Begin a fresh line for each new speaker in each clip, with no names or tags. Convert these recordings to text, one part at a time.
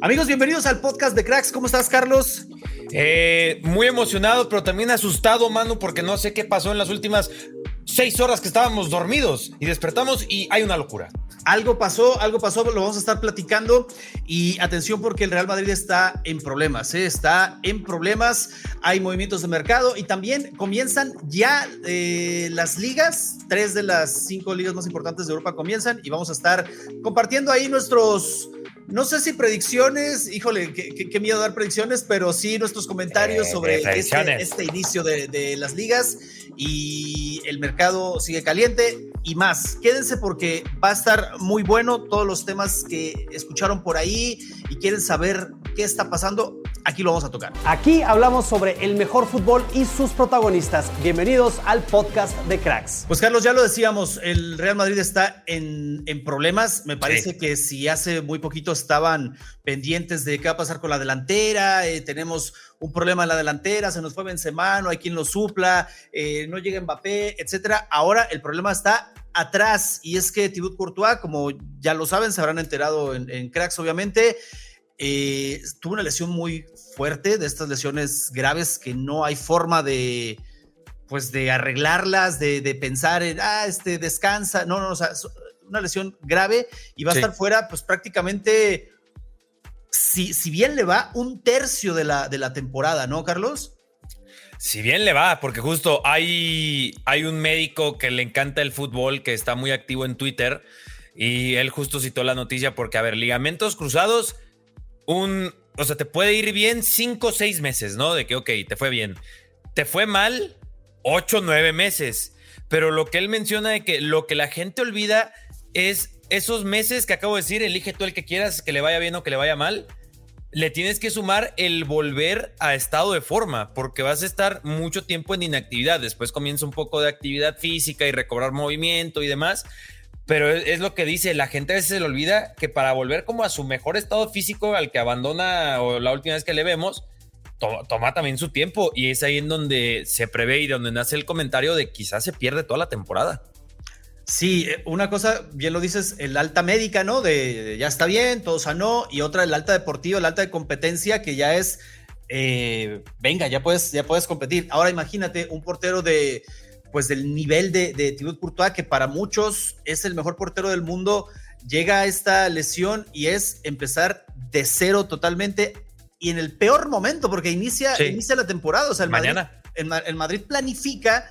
Amigos, bienvenidos al podcast de Cracks. ¿Cómo estás, Carlos?
Eh, muy emocionado, pero también asustado, Manu, porque no sé qué pasó en las últimas seis horas que estábamos dormidos y despertamos y hay una locura.
Algo pasó, algo pasó, lo vamos a estar platicando. Y atención porque el Real Madrid está en problemas, ¿eh? está en problemas, hay movimientos de mercado y también comienzan ya eh, las ligas, tres de las cinco ligas más importantes de Europa comienzan y vamos a estar compartiendo ahí nuestros... No sé si predicciones, híjole, qué, miedo dar predicciones, pero sí nuestros comentarios
Eh,
sobre este, este inicio de, de las ligas y el mercado sigue caliente y más. Quédense porque va a estar muy bueno todos los temas que escucharon por ahí y quieren saber qué está pasando. Aquí lo vamos a tocar.
Aquí hablamos sobre el mejor fútbol y sus protagonistas. Bienvenidos al podcast de Cracks.
Pues Carlos, ya lo decíamos, el Real Madrid está en, en problemas. Me parece
Sí.
que si hace muy poquito estaban pendientes de qué va a pasar con la delantera, eh, tenemos un problema en la delantera, se nos fue Benzema, no hay quien lo supla, eh, no llega Mbappé, etcétera. Ahora el problema está atrás y es que Thibaut Courtois, como ya lo saben, se habrán enterado en, en Cracks, obviamente, eh, tuvo una lesión muy fuerte, de estas lesiones graves que no hay forma de, pues de arreglarlas, de, de pensar en, ah, este descansa, no, no, o sea, es una lesión grave y va a estar fuera, pues prácticamente, si, si bien le va, un tercio de la, de la temporada, ¿no, Carlos?
Si bien le va, porque justo hay, hay un médico que le encanta el fútbol, que está muy activo en Twitter, y él justo citó la noticia porque, a ver, ligamentos cruzados, un, o sea, te puede ir bien cinco o seis meses, ¿no? De que, ok, te fue bien. Te fue mal ocho o nueve meses. Pero lo que él menciona de que lo que la gente olvida es esos meses que acabo de decir, elige tú el que quieras, que le vaya bien o que le vaya mal le tienes que sumar el volver a estado de forma, porque vas a estar mucho tiempo en inactividad. Después comienza un poco de actividad física y recobrar movimiento y demás. Pero es, lo que dice, la gente a veces se le olvida que para volver como a su mejor estado físico al que abandona o la última vez que le vemos, to- toma también su tiempo y es ahí en donde se prevé y donde nace el comentario de quizás se pierde toda la temporada.
Sí, eh, una cosa, bien lo dices, el alta médica, ¿no? De, ya está bien, todo sanó, y otra el alta deportiva, el alta de competencia, que ya es, eh, venga, ya puedes, ya puedes competir. Ahora imagínate un portero de, pues del nivel de, de Thibaut Courtois, que para muchos es el mejor portero del mundo, llega a esta lesión y es empezar de cero totalmente y en el peor momento, porque inicia,
Sí.
inicia la temporada, o sea, el
Mañana.
Madrid, el, el Madrid planifica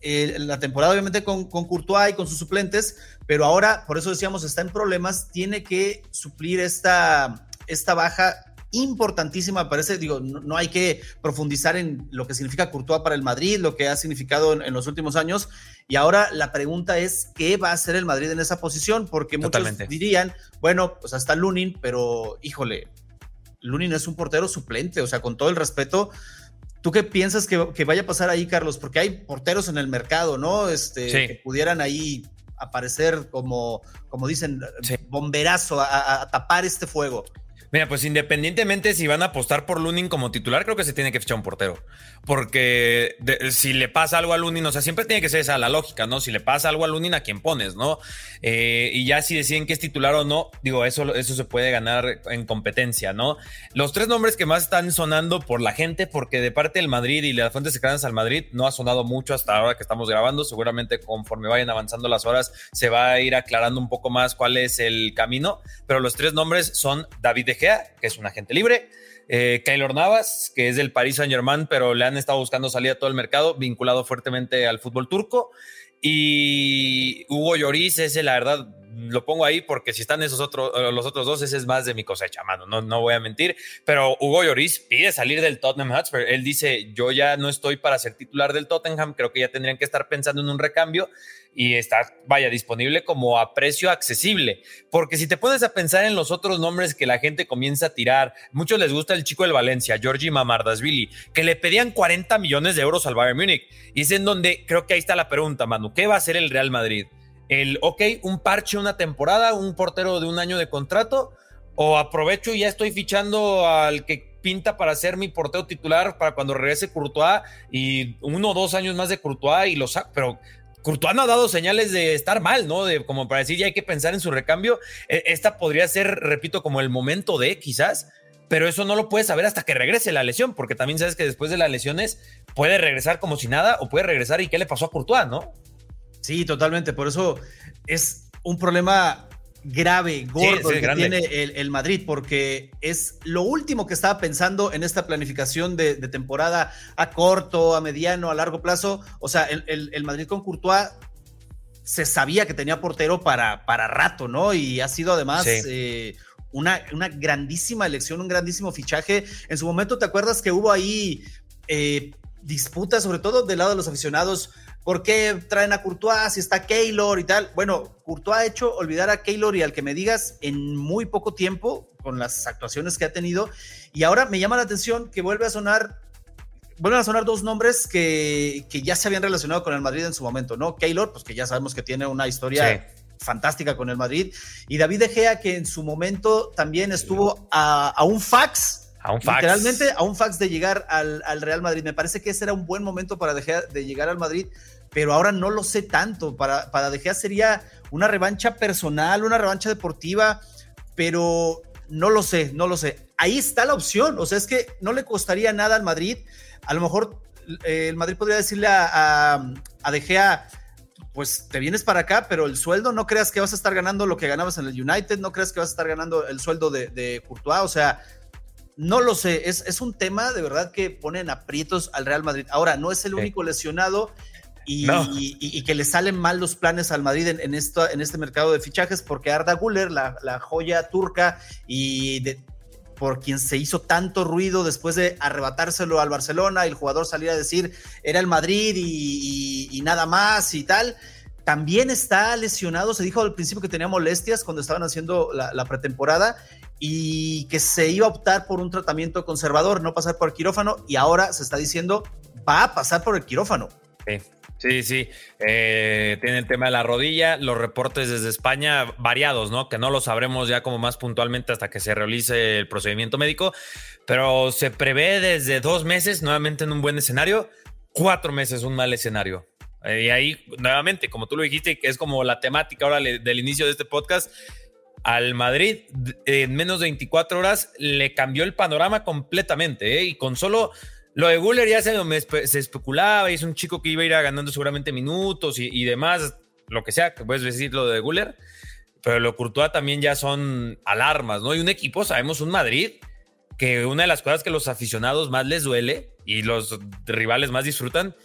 eh, la temporada obviamente con, con Courtois y con sus suplentes, pero ahora, por eso decíamos, está en problemas, tiene que suplir esta, esta baja importantísima, parece, digo, no, no hay que profundizar en lo que significa Courtois para el Madrid, lo que ha significado en, en los últimos años, y ahora la pregunta es, ¿qué va a hacer el Madrid en esa posición? Porque
Totalmente.
muchos dirían, bueno, pues hasta Lunin, pero híjole, Lunin es un portero suplente, o sea, con todo el respeto, ¿Tú qué piensas que, que vaya a pasar ahí, Carlos? Porque hay porteros en el mercado, ¿no? Este,
Sí.
que pudieran ahí aparecer como, como dicen,
Sí.
bomberazo a tapar este fuego.
Mira, pues independientemente si van a apostar por Lunin como titular, creo que se tiene que fichar un portero. Porque si le pasa algo a Lunin, o sea, siempre tiene que ser esa la lógica, ¿no? Si le pasa algo a Lunin, ¿a quién pones, no? Eh, y ya si deciden que es titular o no, digo, eso, eso se puede ganar en competencia, ¿no? Los tres nombres que más están sonando por la gente, porque de parte del Madrid y las fuentes cercanas al Madrid no ha sonado mucho hasta ahora que estamos grabando. Seguramente conforme vayan avanzando las horas se va a ir aclarando un poco más cuál es el camino. Pero los tres nombres son David De que es un agente libre. Eh, Navas, que es del Paris Saint Germain, pero le han estado buscando salida a todo el mercado, vinculado fuertemente al fútbol turco. Y Hugo Lloris, ese la verdad lo pongo ahí porque si están esos otros, los otros dos, ese es más de mi cosecha, mano, no, no voy a mentir. Pero Hugo Lloris pide salir del Tottenham Hotspur. Él dice, yo ya no estoy para ser titular del Tottenham, creo que ya tendrían que estar pensando en un recambio y está, vaya, disponible como a precio accesible. Porque si te pones a pensar en los otros nombres que la gente comienza a tirar, muchos les gusta el chico del Valencia, Georgi Mamardasvili, que le pedían 40 millones de euros al Bayern Múnich. Y es en donde creo que ahí está la pregunta, Manu, ¿qué va a hacer el Real Madrid? El, ok, un parche una temporada, un portero de un año de contrato, o aprovecho y ya estoy fichando al que pinta para ser mi portero titular para cuando regrese Courtois y uno o dos años más de Courtois y lo saco, pero Courtois no ha dado señales de estar mal, ¿no? De como para decir ya hay que pensar en su recambio. E, esta podría ser, repito, como el momento de quizás, pero eso no lo puedes saber hasta que regrese la lesión, porque también sabes que después de las lesiones puede regresar como si nada o puede regresar y qué le pasó a Courtois, ¿no?
Sí, totalmente. Por eso es un problema grave, gordo que tiene el, Madrid, porque es lo último que estaba pensando en esta planificación de, temporada a corto, a mediano, a largo plazo. O sea, el, Madrid con Courtois se sabía que tenía portero para, para rato, ¿no? Y ha sido además eh, una, una, grandísima elección, un grandísimo fichaje. En su momento, ¿te acuerdas que hubo ahí eh, disputas, sobre todo del lado de los aficionados? ¿Por qué traen a Courtois si está Keylor y tal? Bueno, Courtois ha hecho olvidar a Keylor y al que me digas en muy poco tiempo con las actuaciones que ha tenido. Y ahora me llama la atención que vuelve a sonar, vuelven a sonar dos nombres que, que ya se habían relacionado con el Madrid en su momento, ¿no? Keylor, pues que ya sabemos que tiene una historia fantástica con el Madrid. Y David De Gea, que en su momento también estuvo a, un fax
a un fax.
Literalmente a un fax de llegar al, al, Real Madrid. Me parece que ese era un buen momento para dejar de llegar al Madrid pero ahora no lo sé tanto. Para, para De Gea sería una revancha personal, una revancha deportiva, pero no lo sé, no lo sé. Ahí está la opción, o sea, es que no le costaría nada al Madrid. A lo mejor eh, el Madrid podría decirle a, a, De Gea, pues te vienes para acá, pero el sueldo no creas que vas a estar ganando lo que ganabas en el United, no creas que vas a estar ganando el sueldo de, de Courtois, o sea, no lo sé, es, es, un tema de verdad que ponen aprietos al Real Madrid. Ahora, no es el único lesionado y, que le salen mal los planes al Madrid en, esto, en este mercado de fichajes, porque Arda Guller, la, joya turca y por quien se hizo tanto ruido después de arrebatárselo al Barcelona, y el jugador salía a decir era el Madrid y, nada más y tal. También está lesionado, se dijo al principio que tenía molestias cuando estaban haciendo la, la pretemporada y que se iba a optar por un tratamiento conservador, no pasar por el quirófano, y ahora se está diciendo va a pasar por el quirófano.
Sí. Sí, sí. Eh, tiene el tema de la rodilla, los reportes desde España variados, ¿no? Que no lo sabremos ya como más puntualmente hasta que se realice el procedimiento médico, pero se prevé desde dos meses, nuevamente en un buen escenario, cuatro meses un mal escenario. Eh, y ahí, nuevamente, como tú lo dijiste, que es como la temática ahora del inicio de este podcast, al Madrid en menos de 24 horas le cambió el panorama completamente, ¿eh? Y con solo lo de Guller ya se, especulaba y es un chico que iba a ir ganando seguramente minutos y, demás, lo que sea, que puedes decir lo de Guller. Pero lo Courtois también ya son alarmas, ¿no? Y un equipo, sabemos, un Madrid, que una de las cosas que los aficionados más les duele y los rivales más disfrutan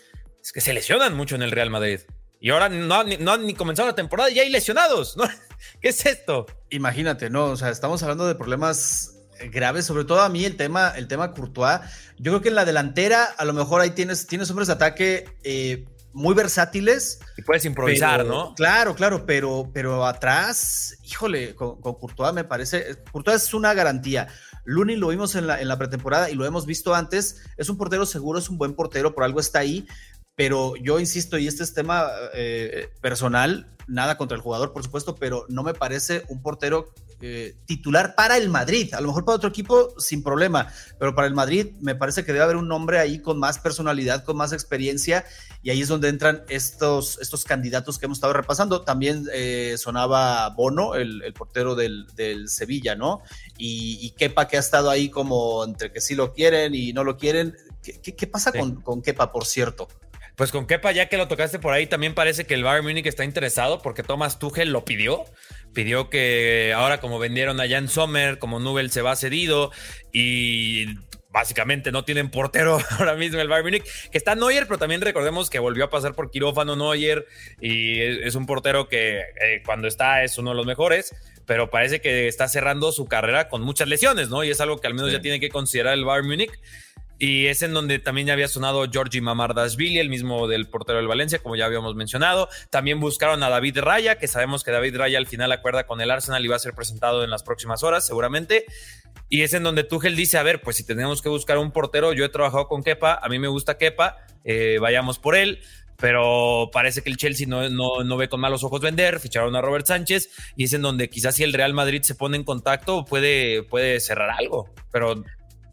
es que se lesionan mucho en el Real Madrid. Y ahora no, no han ni comenzado la temporada y ya hay lesionados, ¿no? ¿Qué es esto?
Imagínate, ¿no? O sea, estamos hablando de problemas grave, sobre todo a mí el tema, el tema Courtois. Yo creo que en la delantera a lo mejor ahí tienes, tienes hombres de ataque eh, muy versátiles.
Y puedes improvisar, ¿no?
Claro, claro, pero, pero atrás, híjole, con, Courtois me parece, Courtois es una garantía. Luni lo vimos en la, en la pretemporada y lo hemos visto antes. Es un portero seguro, es un buen portero, por algo está ahí. Pero yo insisto, y este es tema eh, personal, nada contra el jugador, por supuesto, pero no me parece un portero eh, titular para el Madrid. A lo mejor para otro equipo sin problema, pero para el Madrid me parece que debe haber un nombre ahí con más personalidad, con más experiencia, y ahí es donde entran estos, estos candidatos que hemos estado repasando. También eh, sonaba Bono, el, portero del, Sevilla, ¿no? Y, y, Kepa, que ha estado ahí como entre que sí lo quieren y no lo quieren. ¿Qué, pasa con, con Kepa, por cierto?
Pues con Kepa, ya que lo tocaste por ahí, también parece que el Bayern Múnich está interesado porque Thomas Tuchel lo pidió. Pidió que ahora como vendieron a Jan Sommer, como Nubel se va cedido y básicamente no tienen portero ahora mismo el Bayern Múnich, que está Neuer, pero también recordemos que volvió a pasar por quirófano Neuer y es, un portero que eh, cuando está es uno de los mejores, pero parece que está cerrando su carrera con muchas lesiones, ¿no? Y es algo que al menos ya tiene que considerar el Bayern Múnich. Y es en donde también ya había sonado Georgi Mamardashvili, el mismo del portero del Valencia, como ya habíamos mencionado. También buscaron a David Raya, que sabemos que David Raya al final acuerda con el Arsenal y va a ser presentado en las próximas horas, seguramente. Y es en donde Tuchel dice, a ver, pues si tenemos que buscar un portero, yo he trabajado con Kepa, a mí me gusta Kepa, eh, vayamos por él pero parece que el Chelsea no, no, no, ve con malos ojos vender, ficharon a Robert Sánchez y es en donde quizás si el Real Madrid se pone en contacto puede, puede cerrar algo, pero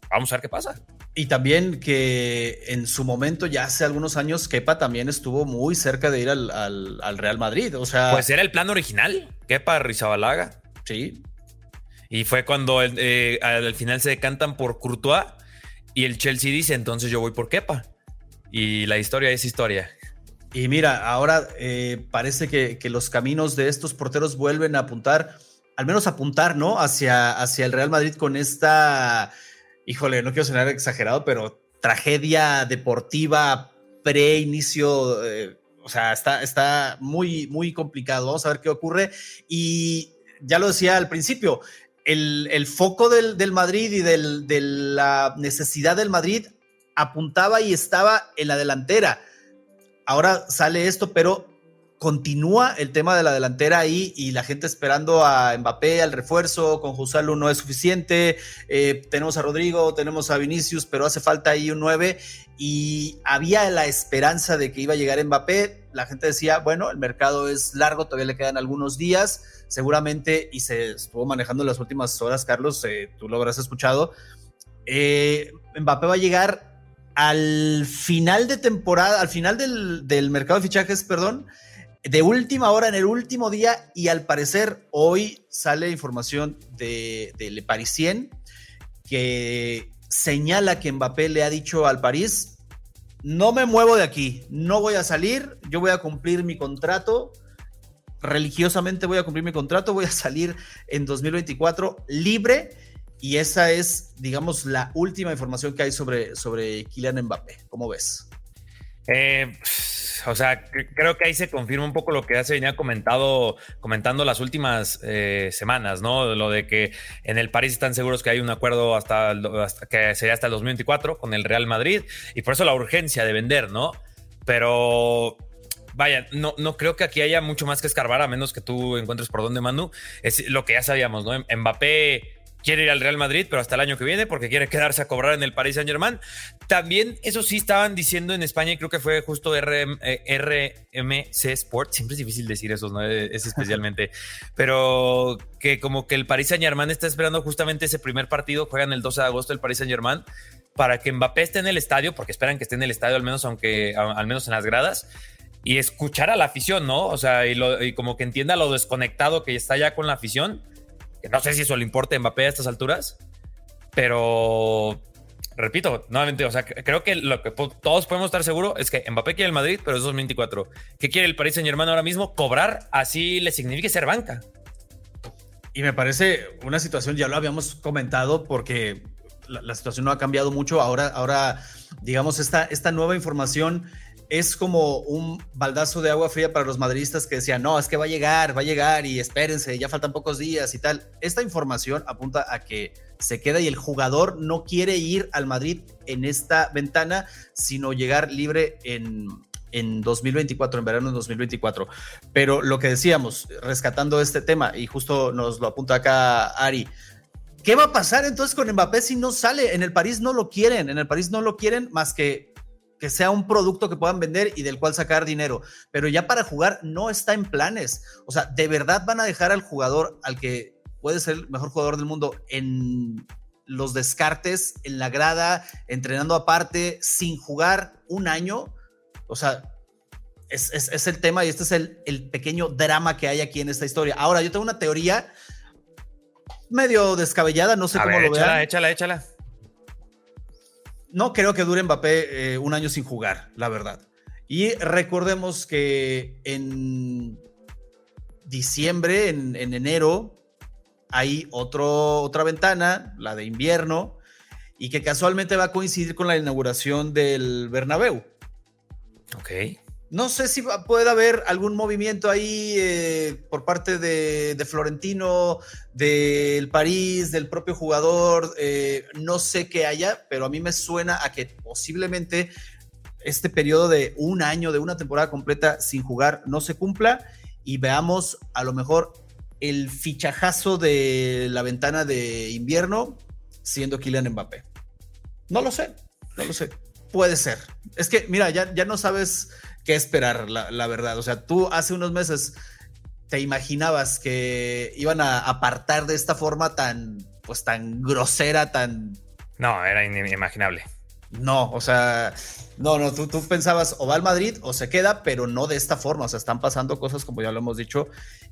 vamos a ver qué pasa.
Y también que en su momento, ya hace algunos años, Kepa también estuvo muy cerca de ir al, Real Madrid. O sea.
Pues era el plan original, Kepa Rizabalaga.
Sí.
Y fue cuando eh, al final se decantan por Courtois y el Chelsea dice: entonces yo voy por Kepa. Y la historia es historia.
Y mira, ahora eh, parece que, los caminos de estos porteros vuelven a apuntar, al menos apuntar, ¿no? Hacia, hacia el Real Madrid con esta híjole, no quiero sonar exagerado, pero tragedia deportiva pre-inicio, eh, o sea, está, está muy, muy complicado. Vamos a ver qué ocurre. Y ya lo decía al principio, el, foco del, Madrid y de la necesidad del Madrid apuntaba y estaba en la delantera. Ahora sale esto, pero continúa el tema de la delantera ahí y la gente esperando a Mbappé, al refuerzo, con Jusalo no es suficiente, eh, tenemos a Rodrigo, tenemos a Vinicius, pero hace falta ahí un 9 y había la esperanza de que iba a llegar Mbappé, la gente decía, bueno, el mercado es largo, todavía le quedan algunos días, seguramente, y se estuvo manejando las últimas horas, Carlos, eh, tú lo habrás escuchado, eh, Mbappé va a llegar al final de temporada, al final del, del mercado de fichajes, perdón, de última hora, en el último día, y al parecer hoy sale información de, Le Parisien que señala que Mbappé le ha dicho al París, no me muevo de aquí, no voy a salir, yo voy a cumplir mi contrato, religiosamente voy a cumplir mi contrato, voy a salir en 2024 libre. Y esa es, digamos, la última información que hay sobre, sobre Kylian Mbappé. ¿Cómo ves?
Eh, o sea, creo que ahí se confirma un poco lo que ya se venía comentado, comentando las últimas eh, semanas, ¿no? Lo de que en el París están seguros que hay un acuerdo hasta, que sería hasta el 2024 con el Real Madrid y por eso la urgencia de vender, ¿no? Pero vaya, no, no creo que aquí haya mucho más que escarbar a menos que tú encuentres por dónde, Manu. Es lo que ya sabíamos, ¿no? Mbappé quiere ir al Real Madrid, pero hasta el año que viene porque quiere quedarse a cobrar en el Paris Saint Germain. También, eso sí, estaban diciendo en España, y creo que fue justo RMC eh, Sport, siempre es difícil decir eso, ¿no? Es especialmente, pero que como que el Paris Saint Germain está esperando justamente ese primer partido, juegan el 12 de agosto el Paris Saint Germain, para que Mbappé esté en el estadio, porque esperan que esté en el estadio al menos, aunque al menos en las gradas y escuchar a la afición, ¿no? O sea, y, y, como que entienda lo desconectado que está ya con la afición no sé si eso le importa a Mbappé a estas alturas, pero repito, nuevamente, o sea, creo que lo que todos podemos estar seguros es que Mbappé quiere el Madrid, pero es 2024. ¿Qué quiere el Paris Saint Germain ahora mismo? Cobrar, así le significa ser banca.
Y me parece una situación, ya lo habíamos comentado, porque la, situación no ha cambiado mucho. Ahora, ahora digamos, esta, esta nueva información es como un baldazo de agua fría para los madridistas que decían, no, es que va a llegar, va a llegar y espérense, ya faltan pocos días y tal. Esta información apunta a que se queda y el jugador no quiere ir al Madrid en esta ventana, sino llegar libre en, en 2024, en verano de 2024. Pero lo que decíamos, rescatando este tema, y justo nos lo apunta acá Ari, ¿qué va a pasar entonces con Mbappé si no sale? En el París no lo quieren, en el París no lo quieren más que que sea un producto que puedan vender y del cual sacar dinero. Pero ya para jugar no está en planes. O sea, ¿de verdad van a dejar al jugador al que puede ser el mejor jugador del mundo en los descartes, en la grada, entrenando aparte, sin jugar un año. O sea, es, el tema y este es el, pequeño drama que hay aquí en esta historia. Ahora, yo tengo una teoría medio descabellada, no sé cómo lo
échala, Échala, échala.
No creo que dure Mbappé eh, un año sin jugar, la verdad. Y recordemos que en diciembre, en, enero, hay otra ventana, la de invierno, y que casualmente va a coincidir con la inauguración del Bernabéu.
Ok.
No sé si puede haber algún movimiento ahí eh, por parte de, Florentino, del París, del propio jugador. Eh, no sé qué haya, pero a mí me suena a que posiblemente este periodo de un año, de una temporada completa sin jugar, no se cumpla y veamos a lo mejor el fichajazo de la ventana de invierno siendo Kylian Mbappé. No lo sé, no lo sé. Puede ser. Es que, mira, ya, ya no sabes qué esperar, la, verdad. O sea, tú hace unos meses te imaginabas que iban a apartar de esta forma tan, pues tan grosera, tan...
No, era inimaginable.
No, o sea, no, no, tú, tú, pensabas o va al Madrid o se queda, pero no de esta forma. O sea, están pasando cosas como ya lo hemos dicho.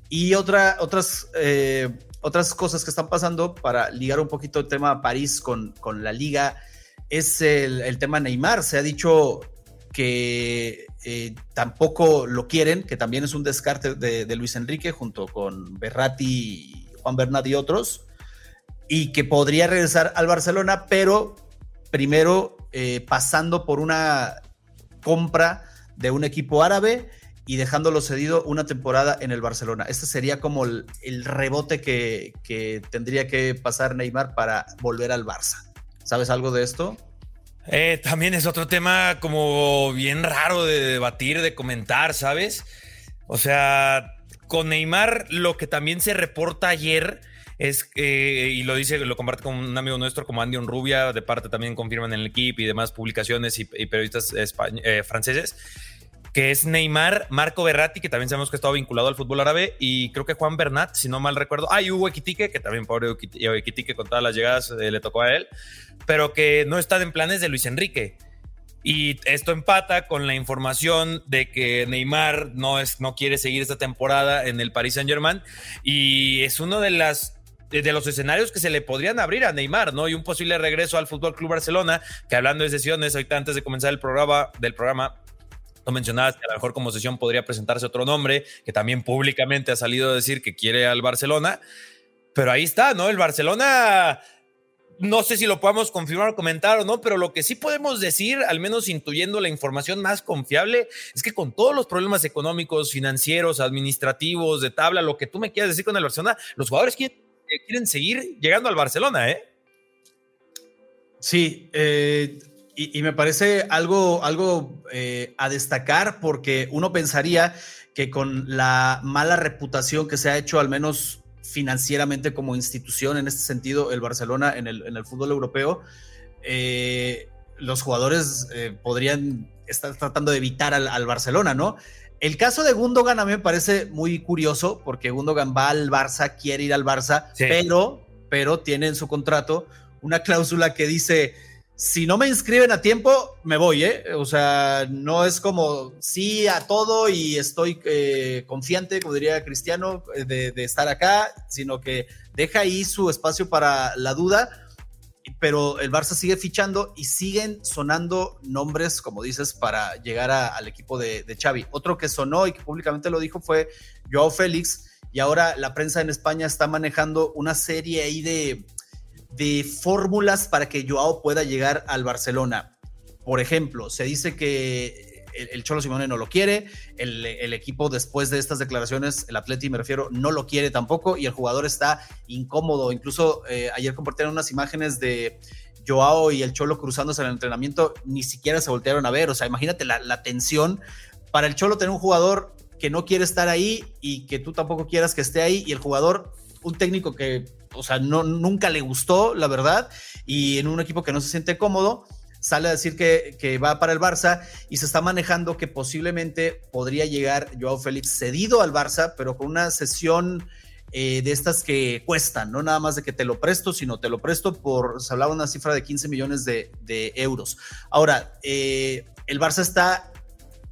Y otra, otras, eh, otras cosas que están pasando para ligar un poquito el tema París con, con la liga es el, el tema Neymar. Se ha dicho que eh, tampoco lo quieren, que también es un descarte de, Luis Enrique junto con Berratti, Juan Bernat y otros, y que podría regresar al Barcelona, pero primero eh, pasando por una compra de un equipo árabe y dejándolo cedido una temporada en el Barcelona. Este sería como el, rebote que, que, tendría que pasar Neymar para volver al Barça. ¿Sabes algo de esto?
Eh, también es otro tema como bien raro de debatir, de comentar, ¿sabes? O sea, con Neymar lo que también se reporta ayer es, y lo dice, lo comparte con un amigo nuestro como Andy Rubia, de parte también confirman en el equipo y demás publicaciones y, periodistas eh, franceses, que es Neymar, Marco Berratti, que también sabemos que estaba vinculado al fútbol árabe, y creo que Juan Bernat, si no mal recuerdo. Ah, y Hugo Equitique, que también pobre Equitique con todas las llegadas eh, le tocó a él, pero que no está en planes de Luis Enrique. Y esto empata con la información de que Neymar no, es, no quiere seguir esta temporada en el Paris Saint Germain y es uno de las de los escenarios que se le podrían abrir a Neymar, ¿no? Y un posible regreso al Fútbol Club Barcelona, que hablando de sesiones, ahorita antes de comenzar el programa, del programa, no mencionabas que a lo mejor como sesión podría presentarse otro nombre, que también públicamente ha salido a decir que quiere al Barcelona. Pero ahí está, ¿no? El Barcelona, no sé si lo podemos confirmar o comentar o no, pero lo que sí podemos decir, al menos intuyendo la información más confiable, es que con todos los problemas económicos, financieros, administrativos, de tabla, lo que tú me quieras decir con el Barcelona, los jugadores quieren, eh, quieren seguir llegando al Barcelona, ¿eh?
Sí, eh, y, me parece algo, algo eh, a destacar porque uno pensaría que con la mala reputación que se ha hecho, al menos financieramente como institución en este sentido, el Barcelona en el, en el fútbol europeo, eh, los jugadores eh, podrían estar tratando de evitar al, Barcelona, ¿no? El caso de Gundogan a mí me parece muy curioso porque Gundogan va al Barça, quiere ir al Barça, pero, pero tiene en su contrato una cláusula que dice si no me inscriben a tiempo, me voy, ¿eh? O sea, no es como sí a todo y estoy eh, confiante, como diría Cristiano, eh, de, estar acá, sino que deja ahí su espacio para la duda, pero el Barça sigue fichando y siguen sonando nombres, como dices, para llegar al equipo de, de Xavi. Otro que sonó y que públicamente lo dijo fue Joao Félix, y ahora la prensa en España está manejando una serie ahí de de fórmulas para que Joao pueda llegar al Barcelona. Por ejemplo, se dice que el, Cholo Simone no lo quiere, el, equipo después de estas declaraciones, el Atleti me refiero, no lo quiere tampoco y el jugador está incómodo. Incluso eh, ayer compartieron unas imágenes de Joao y el Cholo cruzándose en el entrenamiento, ni siquiera se voltearon a ver. O sea, imagínate la, la tensión para el Cholo tener un jugador que no quiere estar ahí y que tú tampoco quieras que esté ahí y el jugador, un técnico que o sea, no, nunca le gustó, la verdad, y en un equipo que no se siente cómodo, sale a decir que, va para el Barça y se está manejando que posiblemente podría llegar Joao Félix cedido al Barça, pero con una sesión eh, de estas que cuestan, no nada más de que te lo presto, sino te lo presto por, se hablaba una cifra de 15 millones de, euros. Ahora, eh, el Barça está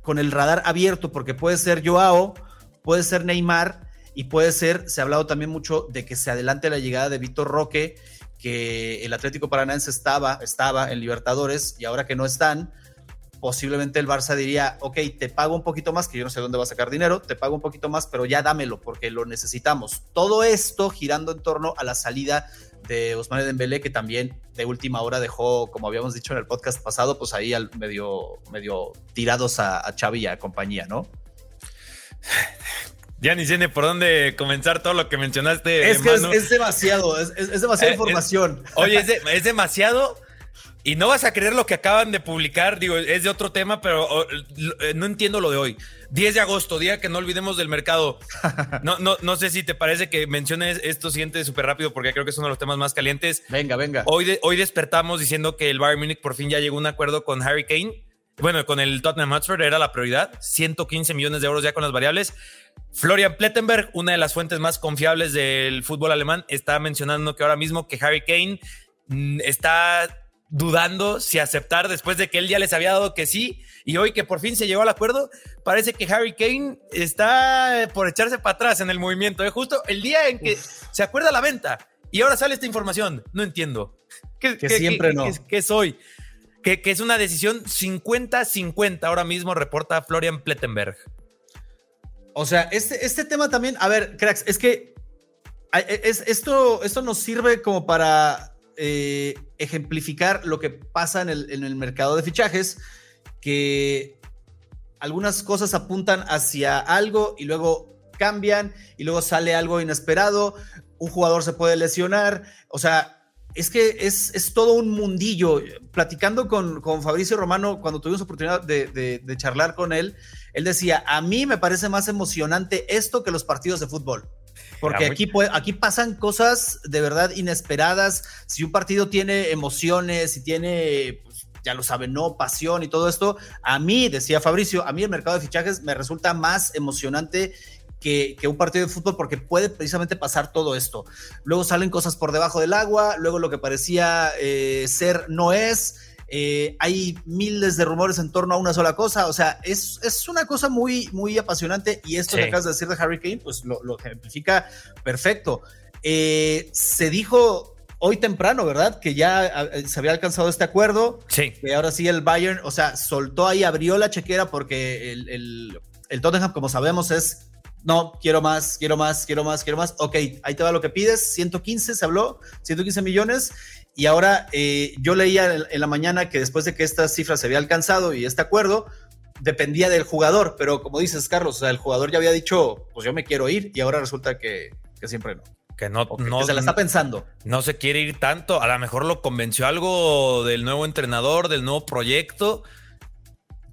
con el radar abierto porque puede ser Joao, puede ser Neymar y puede ser, se ha hablado también mucho de que se adelante la llegada de Víctor Roque, que el Atlético Paranaense estaba, estaba en Libertadores y ahora que no están, posiblemente el Barça diría, ok, te pago un poquito más, que yo no sé dónde va a sacar dinero, te pago un poquito más, pero ya dámelo porque lo necesitamos. Todo esto girando en torno a la salida de Ousmane Dembélé, que también de última hora dejó, como habíamos dicho en el podcast pasado, pues ahí al medio, medio tirados a, a Xavi y a compañía, ¿no?
Ya ni sé por dónde comenzar todo lo que mencionaste.
Es que es, demasiado, es, demasiada eh, información.
oye, es, demasiado. Y no vas a creer lo que acaban de publicar, digo, es de otro tema, pero eh, no entiendo lo de hoy. 10 de agosto, día que no olvidemos del mercado. No, no, no sé si te parece que menciones esto siguiente súper rápido porque creo que es uno de los temas más calientes.
Venga, venga.
Hoy, hoy despertamos diciendo que el Bayern Munich por fin ya llegó a un acuerdo con Harry Kane. Bueno, con el Tottenham Hotspur era la prioridad. 115 millones de euros ya con las variables. Florian Plettenberg, una de las fuentes más confiables del fútbol alemán, está mencionando que ahora mismo que Harry Kane mm, está dudando si aceptar después de que él ya les había dado que sí y hoy que por fin se llegó al acuerdo, parece que Harry Kane está por echarse para atrás en el movimiento. ¿eh? justo el día en que se acuerda la venta y ahora sale esta información. No entiendo.
Que, siempre no.
¿Qué soy? Que, es una decisión 50-50 ahora mismo, reporta Florian Plettenberg.
O sea, este, este tema también, a ver, cracks, es que es, esto, esto nos sirve como para eh, ejemplificar lo que pasa en el, en el mercado de fichajes, que algunas cosas apuntan hacia algo y luego cambian y luego sale algo inesperado, un jugador se puede lesionar, o sea, es que es, es todo un mundillo. Platicando con, con, Fabricio Romano, cuando tuvimos oportunidad de, de, charlar con él, él decía, a mí me parece más emocionante esto que los partidos de fútbol. Porque aquí, aquí pasan cosas de verdad inesperadas. Si un partido tiene emociones, si tiene, pues, ya lo saben, no, pasión y todo esto, a mí, decía Fabricio, a mí el mercado de fichajes me resulta más emocionante que, un partido de fútbol porque puede precisamente pasar todo esto. Luego salen cosas por debajo del agua, luego lo que parecía eh, ser no es. Eh, hay miles de rumores en torno a una sola cosa, o sea, es, es una cosa muy, muy apasionante y esto que acabas de decir de Harry Kane, pues lo, ejemplifica perfecto. Eh, se dijo hoy temprano, ¿verdad? Que ya se había alcanzado este acuerdo.
Sí.
Que ahora sí el Bayern, o sea, soltó ahí, abrió la chequera porque el, el, el Tottenham, como sabemos, es no, quiero más, quiero más, quiero más, quiero más. Ok, ahí te va lo que pides, 115 se habló, 115 millones. Y ahora eh, yo leía en, la mañana que después de que esta cifra se había alcanzado y este acuerdo, dependía del jugador, pero como dices, Carlos, o sea, el jugador ya había dicho, pues yo me quiero ir y ahora resulta que, siempre no.
Que no, no
se la está pensando.
No se quiere ir tanto. A lo mejor lo convenció algo del nuevo entrenador, del nuevo proyecto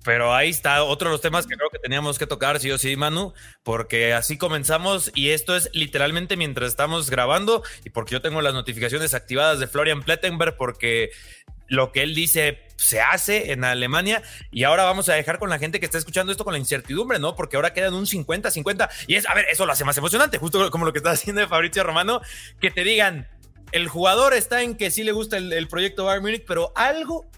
pero ahí está otro de los temas que creo que teníamos que tocar, sí o sí, Manu, porque así comenzamos y esto es literalmente mientras estamos grabando y porque yo tengo las notificaciones activadas de Florian Plettenberg porque lo que él dice se hace en Alemania y ahora vamos a dejar con la gente que está escuchando esto con la incertidumbre, ¿no? Porque ahora quedan un 50-50 y es, a ver, eso lo hace más emocionante, justo como lo que está haciendo Fabrizio Romano, que te digan, el jugador está en que sí le gusta el, el proyecto Bayern Munich, pero algo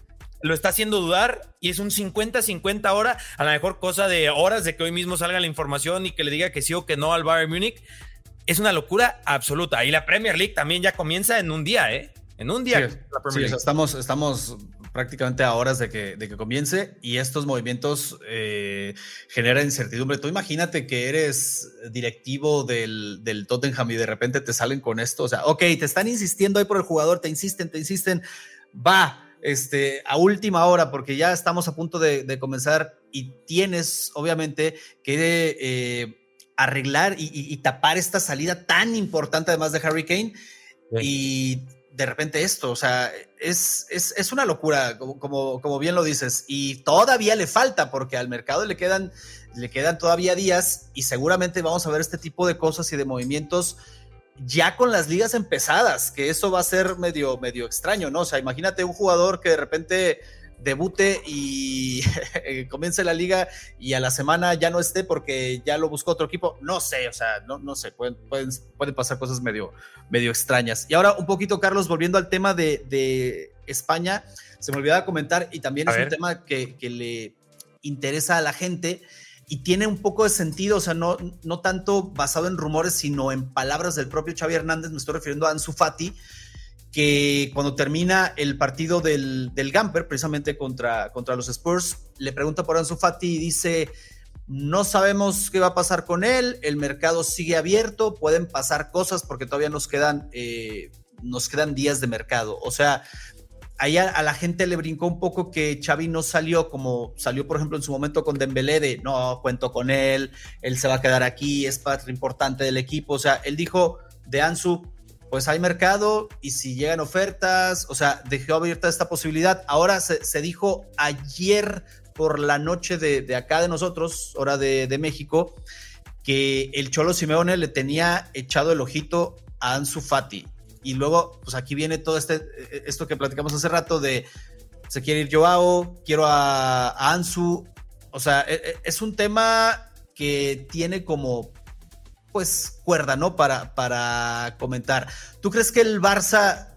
lo está haciendo dudar y es un 50-50 ahora, a la mejor cosa de horas de que hoy mismo salga la información y que le diga que sí o que no al Bayern Múnich. Es una locura absoluta. Y la Premier League también ya comienza en un día, ¿eh? En un día.
Sí, estamos, estamos prácticamente a horas de que, de que comience y estos movimientos eh, generan incertidumbre. Tú imagínate que eres directivo del, del, Tottenham y de repente te salen con esto. O sea, ok, te están insistiendo ahí por el jugador, te insisten, te insisten. Va, este, a última hora, porque ya estamos a punto de, comenzar y tienes, obviamente, que eh, arreglar y, tapar esta salida tan importante, además de Harry Kane. Y de repente esto, o sea, es, es, una locura, como, como, como, bien lo dices, y todavía le falta, porque al mercado le quedan, le quedan todavía días y seguramente vamos a ver este tipo de cosas y de movimientos ya con las ligas empezadas, que eso va a ser medio, medio extraño, ¿no? O sea, imagínate un jugador que de repente debute y comience la liga y a la semana ya no esté porque ya lo buscó otro equipo. No sé, o sea, no, no sé, pueden, pueden, pueden pasar cosas medio, medio extrañas. Y ahora un poquito, Carlos, volviendo al tema de, de España, se me olvidaba comentar y también es un tema que, que, le interesa a la gente y tiene un poco de sentido, o sea, no, no tanto basado en rumores, sino en palabras del propio Xavi Hernández, me estoy refiriendo a Ansu Fati, que cuando termina el partido del, del Gamper, precisamente contra, contra los Spurs, le pregunta por Ansu Fati y dice, no sabemos qué va a pasar con él, el mercado sigue abierto, pueden pasar cosas porque todavía nos quedan, eh, nos quedan días de mercado. O sea, ahí a, la gente le brincó un poco que Xavi no salió como salió, por ejemplo, en su momento con Dembélé de no, cuento con él, él se va a quedar aquí, es parte importante del equipo. O sea, él dijo de Ansu, pues hay mercado y si llegan ofertas, o sea, dejó abierta esta posibilidad. Ahora se, dijo ayer por la noche de, acá de nosotros, hora de, México, que el Cholo Simeone le tenía echado el ojito a Ansu Fati. Y luego, pues aquí viene todo este, esto que platicamos hace rato de se quiere ir Joao, quiero a, Ansu. O sea, e, e, es un tema que tiene como pues cuerda, ¿no? Para, para comentar. ¿Tú crees que el Barça,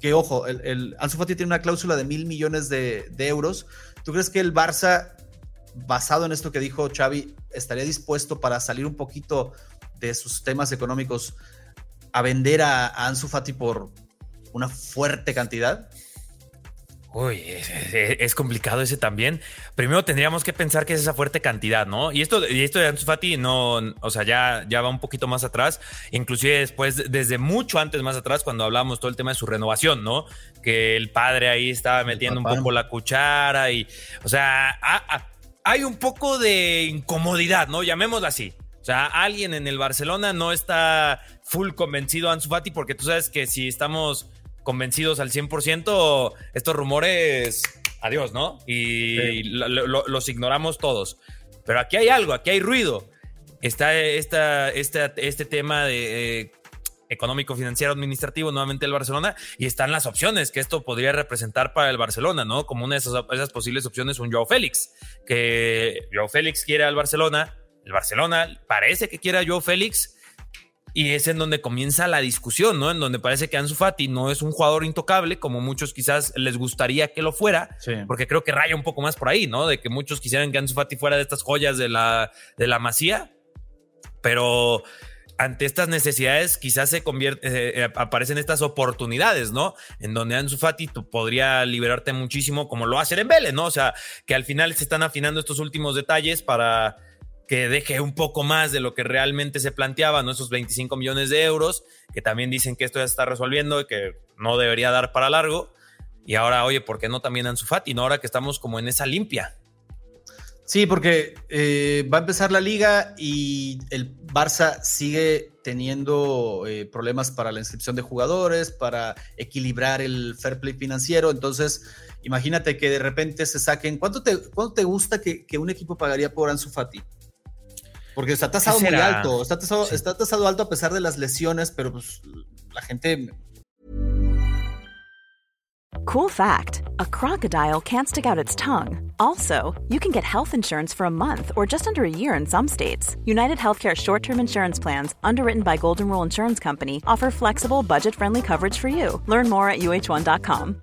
que ojo, el, Ansu Fati tiene una cláusula de mil millones de, euros, ¿tú crees que el Barça, basado en esto que dijo Xavi, estaría dispuesto para salir un poquito de sus temas económicos a vender a, a Ansu Fati por una fuerte cantidad?
Uy, es, complicado ese también. Primero tendríamos que pensar que es esa fuerte cantidad, ¿no? Y esto, y esto de Ansu Fati no, o sea, ya, ya va un poquito más atrás, inclusive después, desde mucho antes más atrás, cuando hablábamos todo el tema de su renovación, ¿no? Que el padre ahí estaba metiendo un poco la cuchara y, o sea, hay un poco de incomodidad, ¿no? Llamémoslo así. O sea, alguien en el Barcelona no está full convencido a Ansu Fati porque tú sabes que si estamos convencidos al 100%, estos rumores, adiós, ¿no? Y los ignoramos todos. Pero aquí hay algo, aquí hay ruido. Está esta, este tema de eh, económico, financiero, administrativo, nuevamente el Barcelona, y están las opciones que esto podría representar para el Barcelona, ¿no? Como una de esas, esas posibles opciones, un Joao Félix, que Joao Félix quiere al Barcelona, el Barcelona parece que quiere a Joao Félix, y es en donde comienza la discusión, ¿no? En donde parece que Ansu Fati no es un jugador intocable, como muchos quizás les gustaría que lo fuera, porque creo que raya un poco más por ahí, ¿no? De que muchos quisieran que Ansu Fati fuera de estas joyas de la, de la masía, pero ante estas necesidades quizás se convierte, eh, eh, aparecen estas oportunidades, ¿no? En donde Ansu Fati podría liberarte muchísimo como lo hace en Vélez, ¿no? O sea, que al final se están afinando estos últimos detalles para que deje un poco más de lo que realmente se planteaba, ¿no? Esos 25 millones de euros, que también dicen que esto ya se está resolviendo y que no debería dar para largo. Y ahora, oye, ¿por qué no también Ansu Fati? No, ahora que estamos como en esa limpia.
Sí, porque eh, va a empezar la liga y el Barça sigue teniendo eh, problemas para la inscripción de jugadores, para equilibrar el fair play financiero. Entonces, imagínate que de repente se saquen. ¿Cuánto te, cuánto te gusta que, que un equipo pagaría por Ansu Fati? Porque está tasado muy alto, está tasado, sí. está tasado alto a pesar de las lesiones, pero pues la gente
Cool fact a crocodile can't stick out its tongue. Also, you can get health insurance for a month or just under a year in some states. United Healthcare short term insurance plans, underwritten by Golden Rule Insurance Company, offer flexible, budget friendly coverage for you. Learn more at uh1.com.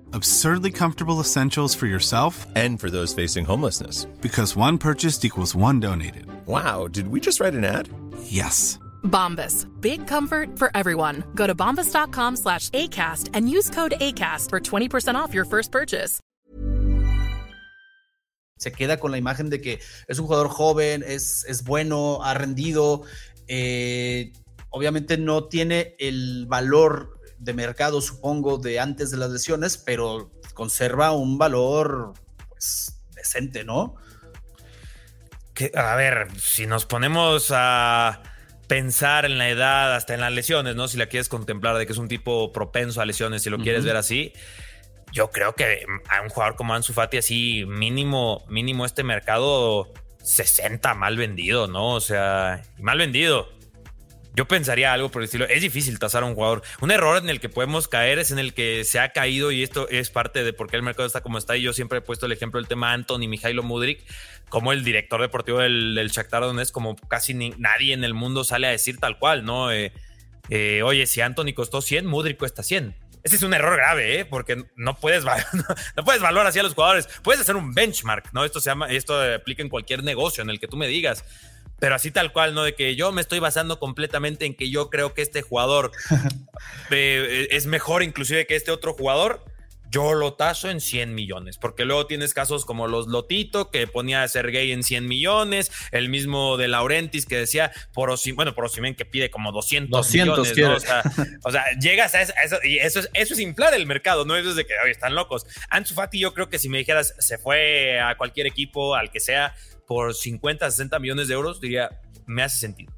Absurdly comfortable essentials for yourself
and for those facing homelessness.
Because one purchased equals one donated.
Wow, did we just write an ad?
Yes.
Bombas. Big comfort for everyone. Go to bombas.com slash ACAST and use code ACAST for 20% off your first purchase.
Se queda con la imagen de que es un jugador joven, es, es bueno, ha rendido. Eh, obviamente no tiene el valor de mercado, supongo, de antes de las lesiones, pero conserva un valor pues, decente, ¿no?
Que, a ver, si nos ponemos a pensar en la edad, hasta en las lesiones, ¿no? Si la quieres contemplar de que es un tipo propenso a lesiones, si lo quieres ver así, yo creo que a un jugador como Ansu Fati así mínimo mínimo este mercado 60 mal vendido, ¿no? O sea, mal vendido. Yo pensaría algo por el estilo. Es difícil tasar a un jugador. Un error en el que podemos caer es en el que se ha caído y esto es parte de por qué el mercado está como está. Y yo siempre he puesto el ejemplo del tema Anthony Mijailo Mudrik como el director deportivo del, del Shakhtar Donetsk, como casi nadie en el mundo sale a decir tal cual, ¿no? Eh, eh, oye, si Anthony costó 100, Mudrik cuesta 100. Ese es un error grave, ¿eh? porque no puedes, no puedes valorar así a los jugadores. Puedes hacer un benchmark, ¿no? Esto se llama, esto aplica en cualquier negocio en el que tú me digas pero así tal cual, ¿no? De que yo me estoy basando completamente en que yo creo que este jugador eh, es mejor inclusive que este otro jugador. Yo lo taso en 100 millones, porque luego tienes casos como los Lotito, que ponía a Sergey en 100 millones, el mismo de Laurentis que decía, por bueno, por Osimen que pide como 200, 200 millones, ¿no? o, sea, llegas a eso, y eso es, eso es inflar el mercado, no eso es de que, oye, están locos. Ansu Fati yo creo que si me dijeras, se fue a cualquier equipo, al que sea, por 50, 60 millones de euros, diría, me hace sentido.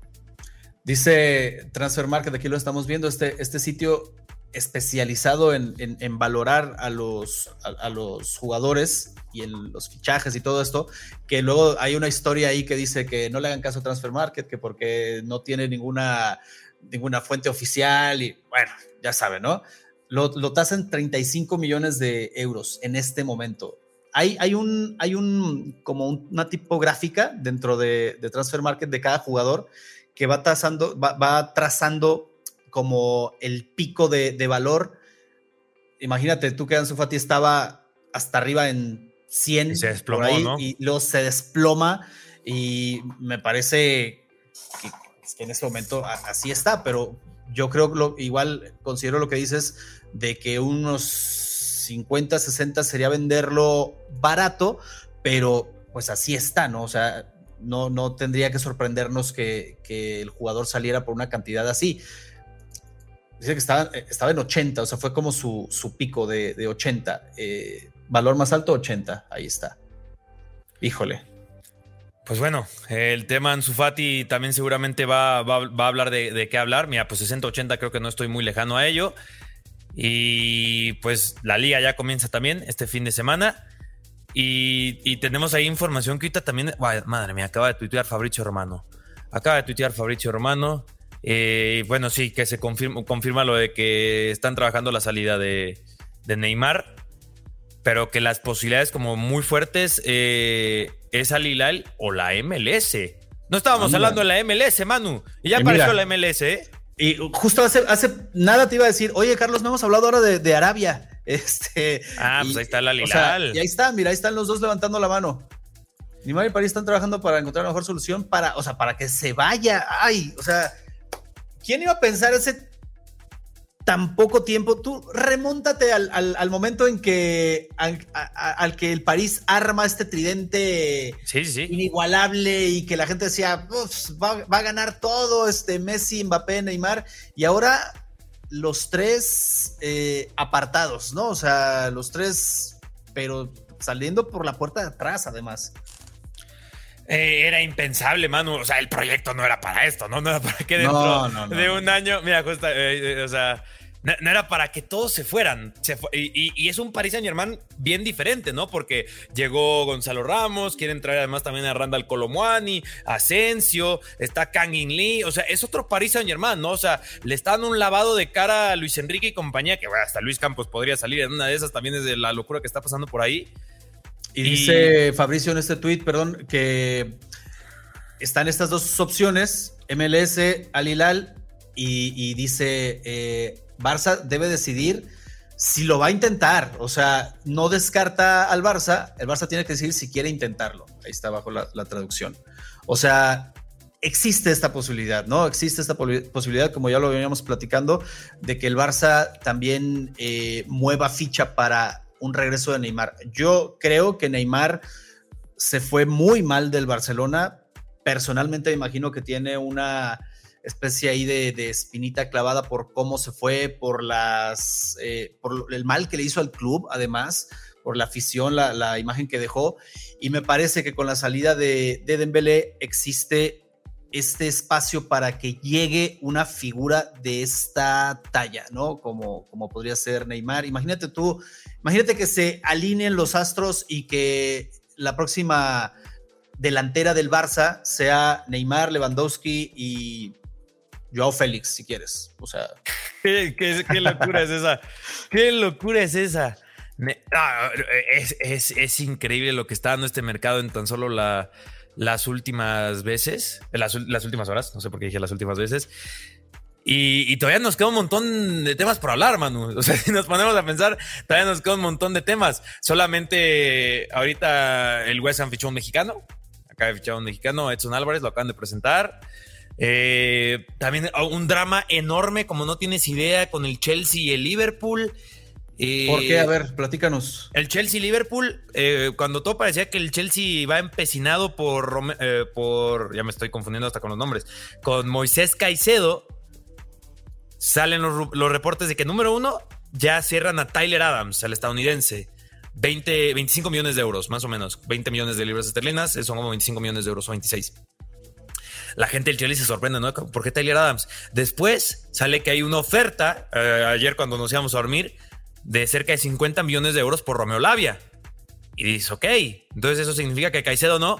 Dice Transfer Market, aquí lo estamos viendo, este, este sitio especializado en, en, valorar a los, a, los jugadores y en los fichajes y todo esto, que luego hay una historia ahí que dice que no le hagan caso a Transfer Market, que porque no tiene ninguna, ninguna fuente oficial y bueno, ya saben, ¿no? Lo, lo tasan 35 millones de euros en este momento hay, un, hay un, como una tipográfica dentro de, Transfer Market de cada jugador que va, tasando, va, trazando como el pico de, valor. Imagínate tú que Ansu Fati estaba hasta arriba en 100 y se desplomó, y luego se desploma y me parece que, en este momento así está, pero yo creo que igual considero lo que dices de que unos 50, 60 sería venderlo barato, pero pues así está, ¿no? O sea, no, no tendría que sorprendernos que, el jugador saliera por una cantidad así. Dice que estaba, estaba en 80, o sea, fue como su, pico de, 80. Eh, valor más alto, 80, ahí está. Híjole.
Pues bueno, el tema Anzufati también seguramente va, va, a hablar de, de, qué hablar. Mira, pues 60-80 creo que no estoy muy lejano a ello. Y pues la liga ya comienza también este fin de semana. Y, tenemos ahí información que ahorita también. madre mía, acaba de tuitear Fabricio Romano. Acaba de tuitear Fabricio Romano. Eh, bueno, sí, que se confirma, confirma, lo de que están trabajando la salida de, Neymar. Pero que las posibilidades como muy fuertes eh, es al Hilal o la MLS. No estábamos hablando de la MLS, Manu. Y ya apareció la MLS, ¿eh?
Y justo hace, hace nada te iba a decir, oye Carlos, no hemos hablado ahora de, Arabia. Este,
ah, pues ahí está la Lilal.
y ahí está, mira, ahí están los dos levantando la mano. Neymar y París están trabajando para encontrar la mejor solución para, o sea, para que se vaya. Ay, o sea, ¿quién iba a pensar ese tan poco tiempo. Tú remóntate al, momento en que al, que el París arma este tridente inigualable y que la gente decía va, a ganar todo este Messi, Mbappé, Neymar y ahora los tres eh, apartados, ¿no? O sea, los tres, pero saliendo por la puerta de atrás, además.
Eh, era impensable, Manu. O sea, el proyecto no era para esto, ¿no? No era para que dentro de un año. Mira, justo, eh, eh, o sea, no, era para que todos se fueran. y, es un Paris Saint Germain bien diferente, ¿no? Porque llegó Gonzalo Ramos, quieren traer además también a Randall Colomwani, Asensio, está Kang In Lee. O sea, es otro Paris Saint Germain, ¿no? O sea, le están un lavado de cara a Luis Enrique y compañía, que bueno, hasta Luis Campos podría salir en una de esas también es de la locura que está pasando por ahí.
Y, dice Fabricio en este tweet, perdón, que están estas dos opciones, MLS, Al Hilal, y, dice, eh, Barça debe decidir si lo va a intentar, o sea, no descarta al Barça, el Barça tiene que decir si quiere intentarlo. Ahí está abajo la, traducción. O sea, existe esta posibilidad, ¿no? Existe esta posibilidad, como ya lo veníamos platicando, de que el Barça también eh, mueva ficha para un regreso de Neymar. Yo creo que Neymar se fue muy mal del Barcelona. Personalmente imagino que tiene una especie ahí de, espinita clavada por cómo se fue, por las eh, por el mal que le hizo al club, además, por la afición, la, imagen que dejó. Y me parece que con la salida de, de Dembélé existe este espacio para que llegue una figura de esta talla, ¿no? Como, como podría ser Neymar. Imagínate tú, imagínate que se alineen los astros y que la próxima delantera del Barça sea Neymar, Lewandowski y Joao Félix, si quieres. O sea.
¿Qué, locura es esa? ¿Qué locura es esa? es, increíble lo que está dando este mercado en tan solo las últimas veces, las, las, últimas horas, no sé por qué dije las últimas veces. Y, todavía nos queda un montón de temas por hablar, Manu. O sea, si nos ponemos a pensar, todavía nos queda un montón de temas. Solamente ahorita el West Ham fichó un mexicano. Acaba de fichar un mexicano, Edson Álvarez, lo acaban de presentar. Eh, también un drama enorme, como no tienes idea, con el Chelsea y el Liverpool.
Eh, ¿Por qué? A ver, platícanos.
El Chelsea-Liverpool, eh, cuando todo parecía que el Chelsea va empecinado por, por, ya me estoy confundiendo hasta con los nombres, con Moisés Caicedo, salen los, los, reportes de que número uno, ya cierran a Tyler Adams, el estadounidense. 20, 25 millones de euros, más o menos. 20 millones de libras esterlinas, son como 25 millones de euros o 26 la gente del Chelsea se sorprende, ¿no? ¿Por qué Tyler Adams? Después sale que hay una oferta, eh, ayer cuando nos íbamos a dormir, de cerca de 50 millones de euros por Romeo Lavia. Y dices, ok, entonces eso significa que Caicedo no.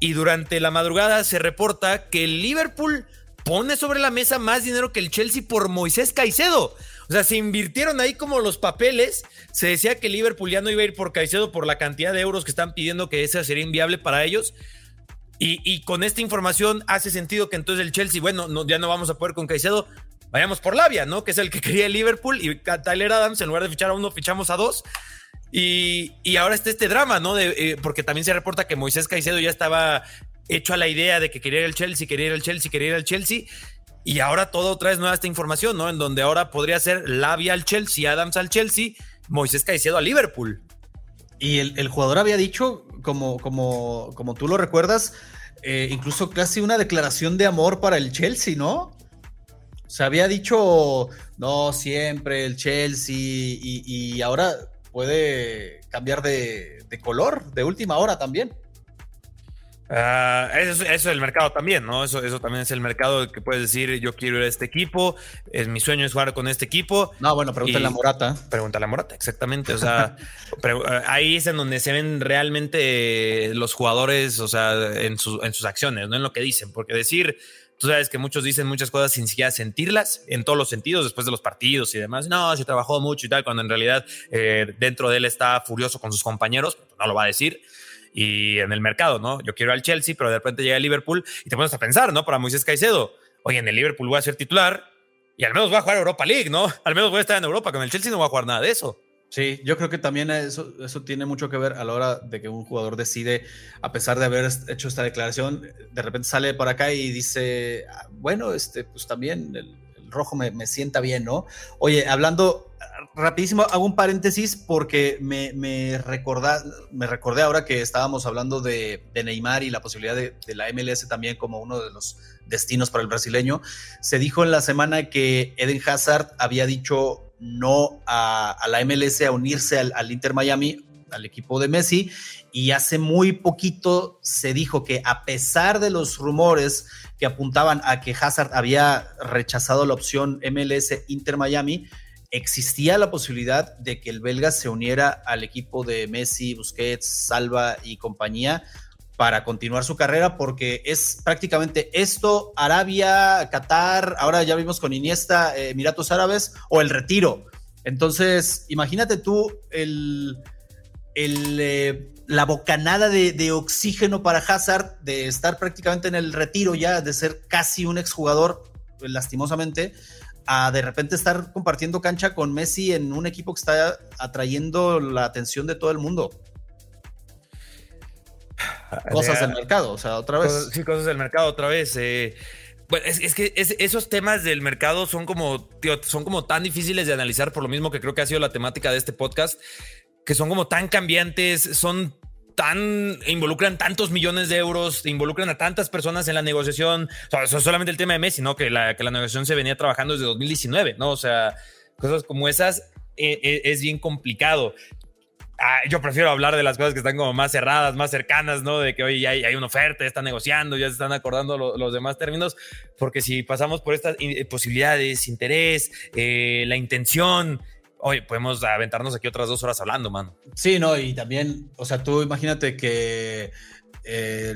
Y durante la madrugada se reporta que el Liverpool pone sobre la mesa más dinero que el Chelsea por Moisés Caicedo. O sea, se invirtieron ahí como los papeles. Se decía que Liverpool ya no iba a ir por Caicedo por la cantidad de euros que están pidiendo que esa sería inviable para ellos. Y, con esta información hace sentido que entonces el Chelsea, bueno, no, ya no vamos a poder con Caicedo, vayamos por Labia, ¿no? Que es el que quería el Liverpool y Tyler Adams, en lugar de fichar a uno, fichamos a dos. Y, ahora está este drama, ¿no? Eh, porque también se reporta que Moisés Caicedo ya estaba hecho a la idea de que quería ir al Chelsea, quería ir al Chelsea, quería ir al Chelsea. Y ahora todo otra vez nueva esta información, ¿no? En donde ahora podría ser Labia al Chelsea, Adams al Chelsea, Moisés Caicedo al Liverpool.
Y el, jugador había dicho, como, como, como tú lo recuerdas, eh, incluso casi una declaración de amor para el Chelsea, ¿no? Se había dicho, no, siempre el Chelsea, y, ahora puede cambiar de, de color de última hora también.
Ah, eso, es el mercado también, ¿no? Eso, eso también es el mercado que puedes decir, yo quiero ir a este equipo, es, mi sueño es jugar con este equipo.
No, bueno, pregúntale a Morata.
Pregúntale a Morata, exactamente. O sea, ahí es en donde se ven realmente los jugadores, o sea, en, en sus acciones, no en lo que dicen. Porque decir, tú sabes que muchos dicen muchas cosas sin siquiera sentirlas, en todos los sentidos, después de los partidos y demás. No, se trabajó mucho y tal, cuando en realidad eh, dentro de él está furioso con sus compañeros, no lo va a decir y en el mercado, ¿no? Yo quiero al Chelsea, pero de repente llega el Liverpool y te pones a pensar, ¿no? Para Moisés Caicedo, oye, en el Liverpool voy a ser titular y al menos voy a jugar Europa League, ¿no? Al menos voy a estar en Europa, con el Chelsea no voy a jugar nada de eso.
Sí, yo creo que también eso, eso tiene mucho que ver a la hora de que un jugador decide, a pesar de haber hecho esta declaración, de repente sale para acá y dice, ah, bueno, este, pues también el, rojo me, me, sienta bien, ¿no? Oye, hablando rapidísimo, hago un paréntesis porque me, me, me recordé ahora que estábamos hablando de, Neymar y la posibilidad de, la MLS también como uno de los destinos para el brasileño. Se dijo en la semana que Eden Hazard había dicho no a, la MLS a unirse al, al Inter Miami, al equipo de Messi, y hace muy poquito se dijo que a pesar de los rumores que apuntaban a que Hazard había rechazado la opción MLS Inter Miami, existía la posibilidad de que el belga se uniera al equipo de Messi, Busquets, Salva y compañía para continuar su carrera, porque es prácticamente esto, Arabia, Qatar, ahora ya vimos con Iniesta, eh, Emiratos Árabes, o el retiro. Entonces, imagínate tú el, eh, la bocanada de, de, oxígeno para Hazard, de estar prácticamente en el retiro ya, de ser casi un exjugador, lastimosamente, a de repente estar compartiendo cancha con Messi en un equipo que está atrayendo la atención de todo el mundo. Cosas del mercado, o sea, otra vez.
sí, cosas del mercado, otra vez. Eh, bueno, es, que esos temas del mercado son como, son como tan difíciles de analizar, por lo mismo que creo que ha sido la temática de este podcast, que son como tan cambiantes, son tan involucran tantos millones de euros, involucran a tantas personas en la negociación. O sea, solamente el tema de Messi, ¿no? Que la, que la negociación se venía trabajando desde 2019, ¿no? O sea, cosas como esas eh, eh, es bien complicado. Ah, yo prefiero hablar de las cosas que están como más cerradas, más cercanas, ¿no? De que hoy ya hay, una oferta, ya están negociando, ya se están acordando los demás términos, porque si pasamos por estas posibilidades, interés, eh, la intención, hoy podemos aventarnos aquí otras dos horas hablando, mano.
Sí, no, y también, o sea, tú imagínate que eh,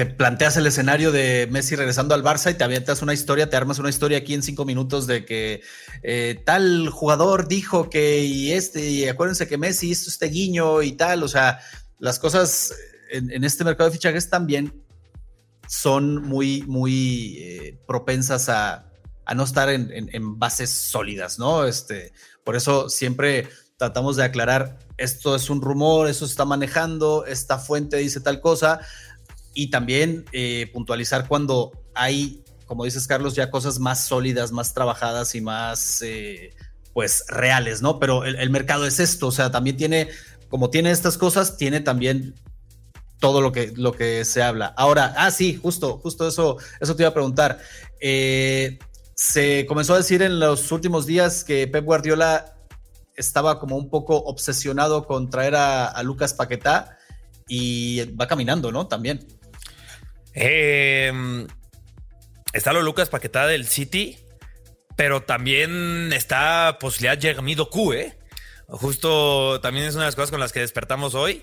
te planteas el escenario de Messi regresando al Barça y te avientas una historia, te armas una historia aquí en cinco minutos de que eh, tal jugador dijo que y este, y acuérdense que Messi hizo este guiño y tal, o sea, las cosas en, este mercado de fichajes también son muy, muy eh, propensas a, no estar en, bases sólidas, ¿no? Este, por eso siempre tratamos de aclarar, esto es un rumor, eso se está manejando, esta fuente dice tal cosa, y también eh, puntualizar cuando hay, como dices Carlos, ya cosas más sólidas, más trabajadas y más, eh, pues, reales, ¿no? Pero el, mercado es esto, o sea, también tiene, como tiene estas cosas, tiene también todo lo que, lo que se habla. Ahora, ah, sí, justo, justo eso, eso te iba a preguntar. Eh, se comenzó a decir en los últimos días que Pep Guardiola estaba como un poco obsesionado con traer a, a Lucas Paquetá y va caminando, ¿no? También.
Eh, está lo Lucas Paquetá del City, pero también está posibilidad Jeremy Doku, ¿eh? Justo también es una de las cosas con las que despertamos hoy.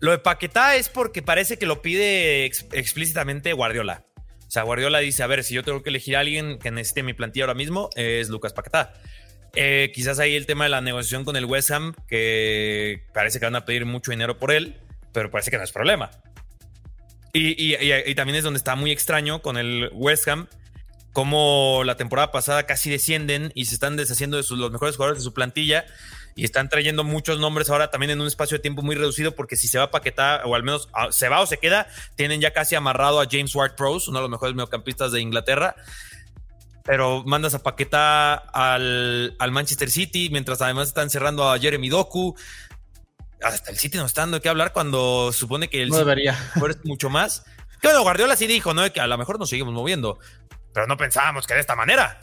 Lo de Paquetá es porque parece que lo pide explícitamente Guardiola. O sea, Guardiola dice, a ver, si yo tengo que elegir a alguien que necesite mi plantilla ahora mismo, es Lucas Paquetá. Eh, quizás ahí el tema de la negociación con el West Ham, que parece que van a pedir mucho dinero por él, pero parece que no es problema. Y, también es donde está muy extraño con el West Ham, como la temporada pasada casi descienden y se están deshaciendo de los mejores jugadores de su plantilla y están trayendo muchos nombres ahora también en un espacio de tiempo muy reducido porque si se va Paquetá o al menos ah, se va o se queda, tienen ya casi amarrado a James Ward-Prowse, uno de los mejores mediocampistas de Inglaterra. Pero mandas a Paquetá al, al Manchester City, mientras además están cerrando a Jeremy Doku hasta el City no está dando que hablar cuando supone que el
no debería.
mucho más. Que bueno, Guardiola sí dijo, ¿no? Que a lo mejor nos seguimos moviendo, pero no pensábamos que de esta manera.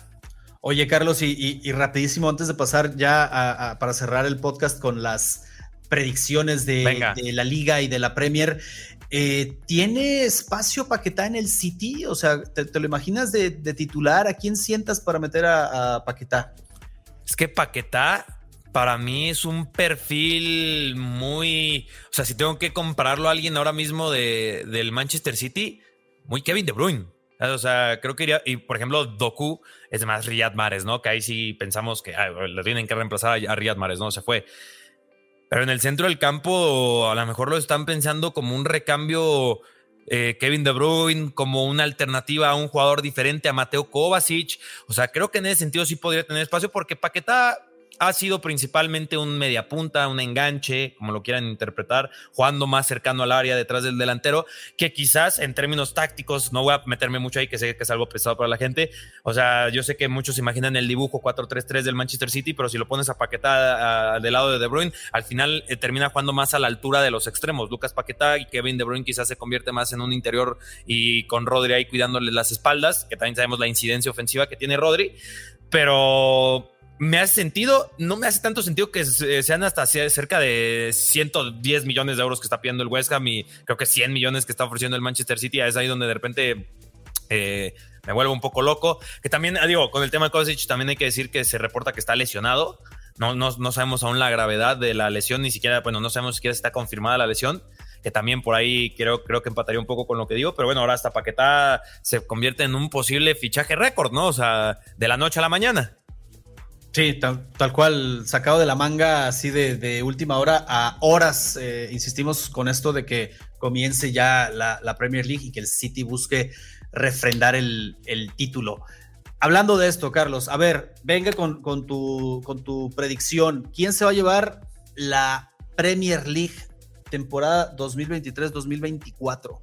Oye, Carlos, y, rapidísimo, antes de pasar ya para cerrar el podcast con las predicciones de, la liga y de la Premier, eh, ¿tiene espacio Paquetá en el City? O sea, ¿te, lo imaginas de, titular? ¿A quién sientas para meter a, a Paquetá?
Es que Paquetá para mí es un perfil muy. O sea, si tengo que compararlo a alguien ahora mismo de, del Manchester City, muy Kevin De Bruyne. O sea, creo que iría. Y por ejemplo, Doku es más Riyad Mahrez, ¿no? Que ahí sí pensamos que le tienen que reemplazar a Riyad Mahrez, ¿no? Se fue. Pero en el centro del campo, a lo mejor lo están pensando como un recambio. Eh, Kevin De Bruyne como una alternativa a un jugador diferente a Mateo Kovacic. O sea, creo que en ese sentido sí podría tener espacio porque Paquetá ha sido principalmente un mediapunta, un enganche, como lo quieran interpretar, jugando más cercano al área detrás del delantero, que quizás en términos tácticos, no voy a meterme mucho ahí, que sé que es algo pesado para la gente. O sea, yo sé que muchos imaginan el dibujo 4-3-3 del Manchester City, pero si lo pones a Paquetá del lado de De Bruyne, al final eh, termina jugando más a la altura de los extremos. Lucas Paquetá y Kevin De Bruyne quizás se convierte más en un interior y con Rodri ahí cuidándole las espaldas, que también sabemos la incidencia ofensiva que tiene Rodri, pero me hace sentido, no me hace tanto sentido que sean hasta cerca de 110 millones de euros que está pidiendo el West Ham y creo que 100 millones que está ofreciendo el Manchester City. Es ahí donde de repente eh, me vuelvo un poco loco. Que también, ah, digo, con el tema de Kovacic también hay que decir que se reporta que está lesionado. No, no, no sabemos aún la gravedad de la lesión, ni siquiera, bueno, no sabemos si está confirmada la lesión que también por ahí creo, creo que empataría un poco con lo que digo, pero bueno, ahora hasta Paquetá se convierte en un posible fichaje récord, ¿no? O sea, de la noche a la mañana.
Sí, tal, cual, sacado de la manga así de, última hora a horas. Eh, insistimos con esto de que comience ya la, Premier League y que el City busque refrendar el, el título. Hablando de esto, Carlos, a ver, venga con, con, tu, con tu predicción. ¿Quién se va a llevar la Premier League temporada 2023-2024?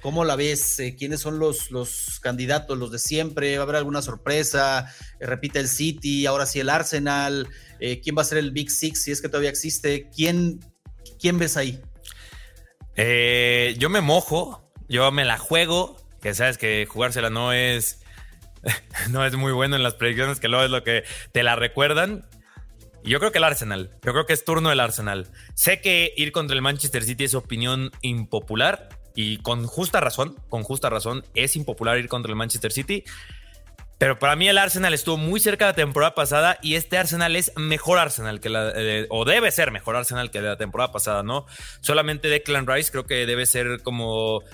¿Cómo la ves? Eh, ¿Quiénes son los, los candidatos, los de siempre? ¿Va a haber alguna sorpresa? Eh, repite el City, ahora sí el Arsenal. Eh, ¿Quién va a ser el Big Six si es que todavía existe? ¿Quién, quién ves ahí?
yo me mojo, yo me la juego, que sabes que jugársela no es no es muy bueno en las predicciones, que luego es lo que te la recuerdan. Yo creo que el Arsenal, yo creo que es turno del Arsenal. Sé que ir contra el Manchester City es opinión impopular y con justa razón, con justa razón, es impopular ir contra el Manchester City. Pero para mí el Arsenal estuvo muy cerca de la temporada pasada y este Arsenal es mejor Arsenal que la, eh, o debe ser mejor Arsenal que la temporada pasada, ¿no? Solamente Declan Rice creo que debe ser como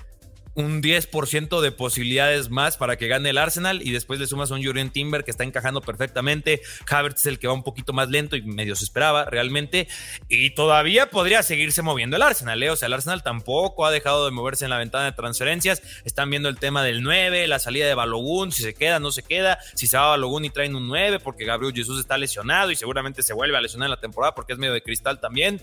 un 10% de posibilidades más para que gane el Arsenal y después le sumas a un Jurien Timber que está encajando perfectamente. Havertz es el que va un poquito más lento y medio se esperaba realmente. Y todavía podría seguirse moviendo el Arsenal. ¿eh? O sea, el Arsenal tampoco ha dejado de moverse en la ventana de transferencias. Están viendo el tema del 9, la salida de Balogun, si se queda, no se queda, si se va Balogun y traen un 9 porque Gabriel Jesús está lesionado y seguramente se vuelve a lesionar en la temporada porque es medio de cristal también.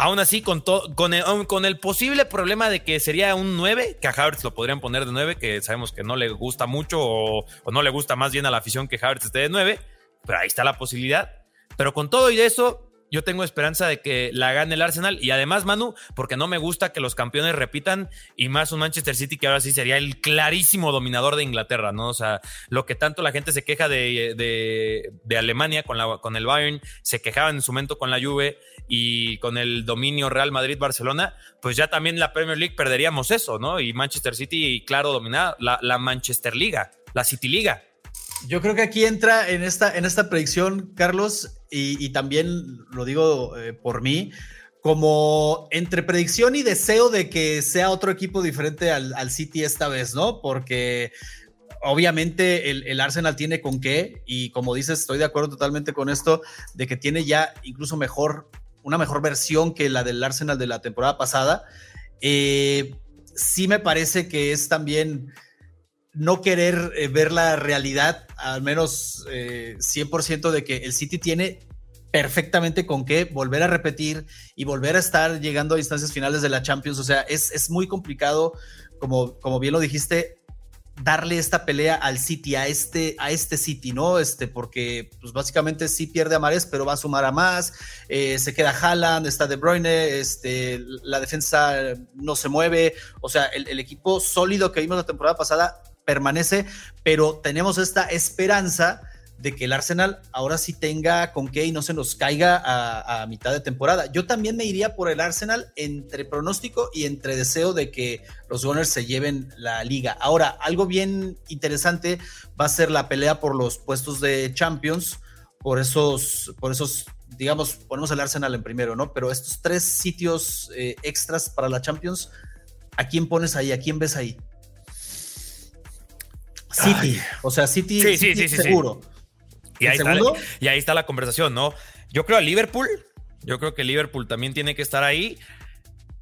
Aún así, con, con, el, con el posible problema de que sería un 9, que a Havertz lo podrían poner de 9, que sabemos que no le gusta mucho o, no le gusta más bien a la afición que Havertz esté de 9, pero ahí está la posibilidad. Pero con todo y eso, yo tengo esperanza de que la gane el Arsenal y además, Manu, porque no me gusta que los campeones repitan y más un Manchester City que ahora sí sería el clarísimo dominador de Inglaterra, ¿no? O sea, lo que tanto la gente se queja de, de, Alemania con, la, con el Bayern, se quejaban en su momento con la Juve y con el dominio Real Madrid-Barcelona, pues ya también la Premier League perderíamos eso, ¿no? Y Manchester City, claro, dominada la, la Manchester Liga, la City Liga.
Yo creo que aquí entra en esta, en esta predicción, Carlos, y, también lo digo eh, por mí, como entre predicción y deseo de que sea otro equipo diferente al, City esta vez, ¿no? Porque obviamente el, Arsenal tiene con qué, y como dices, estoy de acuerdo totalmente con esto, de que tiene ya incluso mejor, una mejor versión que la del Arsenal de la temporada pasada. Eh, sí me parece que es también no querer eh, ver la realidad, al menos 100% eh, de que el City tiene perfectamente con qué volver a repetir y volver a estar llegando a instancias finales de la Champions. O sea, es, es muy complicado, como, como bien lo dijiste, darle esta pelea al City, a este, a este City, ¿no? Este, porque pues básicamente sí pierde a Mares, pero va a sumar a más, eh, se queda Haaland, está De Bruyne, este, la defensa no se mueve, o sea, el, el, equipo sólido que vimos la temporada pasada permanece, pero tenemos esta esperanza de que el Arsenal ahora sí tenga con qué y no se nos caiga a, mitad de temporada. Yo también me iría por el Arsenal entre pronóstico y entre deseo de que los Gunners se lleven la liga. Ahora, algo bien interesante va a ser la pelea por los puestos de Champions, por esos, por esos, digamos, ponemos el Arsenal en primero, ¿no? Pero estos tres sitios eh, extras para la Champions, ¿a quién pones ahí? ¿A quién ves ahí? City. O sea, City, seguro.
Y ahí, está, y ahí está la conversación, ¿no? Yo creo a Liverpool. Yo creo que Liverpool también tiene que estar ahí.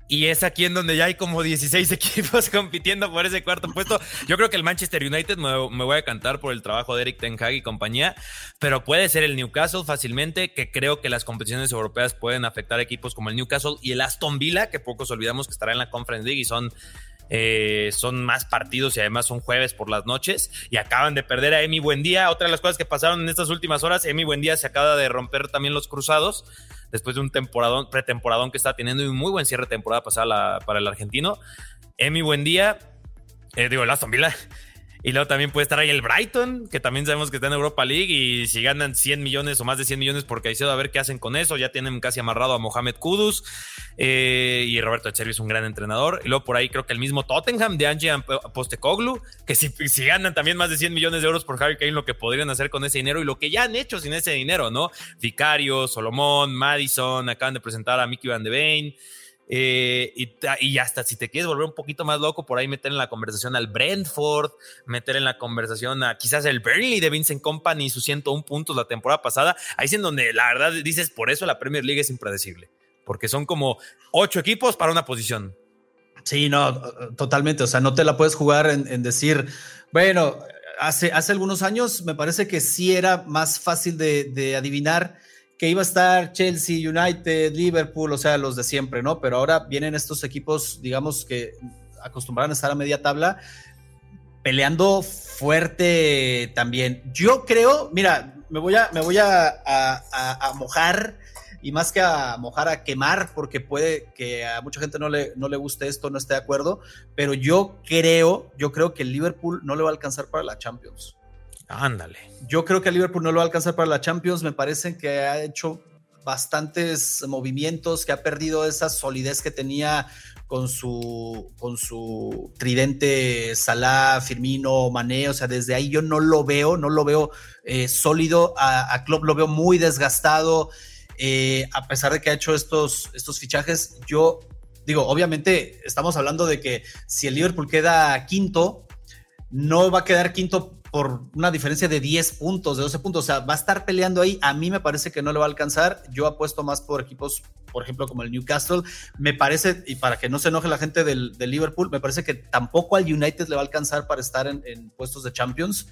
Y es aquí en donde ya hay como 16 equipos compitiendo por ese cuarto puesto. Yo creo que el Manchester United me, voy a cantar por el trabajo de Eric Ten Hag y compañía, pero puede ser el Newcastle fácilmente, que creo que las competiciones europeas pueden afectar equipos como el Newcastle y el Aston Villa, que pocos olvidamos que estará en la Conference League y son eh, son más partidos y además son jueves por las noches y acaban de perder a Emi Buendía. Otra de las cosas que pasaron en estas últimas horas, Emi Buendía se acaba de romper también los cruzados después de un temporadón, pretemporadón que está teniendo y un muy buen cierre de temporada pasada para el argentino. Emi Buendía, eh, digo, el Aston Villa y luego también puede estar ahí el Brighton, que también sabemos que está en Europa League. Y si ganan 100 millones o más de 100 millones por Caicedo, a ver qué hacen con eso. Ya tienen casi amarrado a Mohamed Kudus. Eh, y Roberto Echeverri es un gran entrenador. Y luego por ahí creo que el mismo Tottenham de Angie Postecoglu, que si, si, ganan también más de 100 millones de euros por Harry Kane, lo que podrían hacer con ese dinero y lo que ya han hecho sin ese dinero, ¿no? Vicario, Solomón, Madison, acaban de presentar a Mickey Van de Veen. Eh, y, hasta si te quieres volver un poquito más loco, por ahí meter en la conversación al Brentford, meter en la conversación a quizás el Burnley de Vincent Company, sus 101 puntos la temporada pasada. Ahí es en donde la verdad dices, por eso la Premier League es impredecible, porque son como ocho equipos para una posición.
Sí, no, totalmente. O sea, no te la puedes jugar en, decir, bueno, hace, hace algunos años me parece que sí era más fácil de, adivinar que iba a estar Chelsea, United, Liverpool, o sea, los de siempre, ¿no? Pero ahora vienen estos equipos, digamos, que acostumbraron a estar a media tabla, peleando fuerte también. Yo creo, mira, me voy a, me voy a, a mojar y más que a mojar, a quemar, porque puede que a mucha gente no le, no le guste esto, no esté de acuerdo, pero yo creo, yo creo que el Liverpool no le va a alcanzar para la Champions.
Ándale.
Yo creo que Liverpool no lo va a alcanzar para la Champions, me parece que ha hecho bastantes movimientos, que ha perdido esa solidez que tenía con su, con su tridente Salah, Firmino, Mané, o sea, desde ahí yo no lo veo, no lo veo eh, sólido, a, a Klopp. Lo veo muy desgastado, eh, a pesar de que ha hecho estos, estos fichajes, yo digo, obviamente estamos hablando de que si el Liverpool queda quinto, no va a quedar quinto por una diferencia de 10 puntos, de 12 puntos, o sea, va a estar peleando ahí. A mí me parece que no le va a alcanzar. Yo apuesto más por equipos, por ejemplo, como el Newcastle. Me parece, y para que no se enoje la gente del, Liverpool, me parece que tampoco al United le va a alcanzar para estar en, en puestos de Champions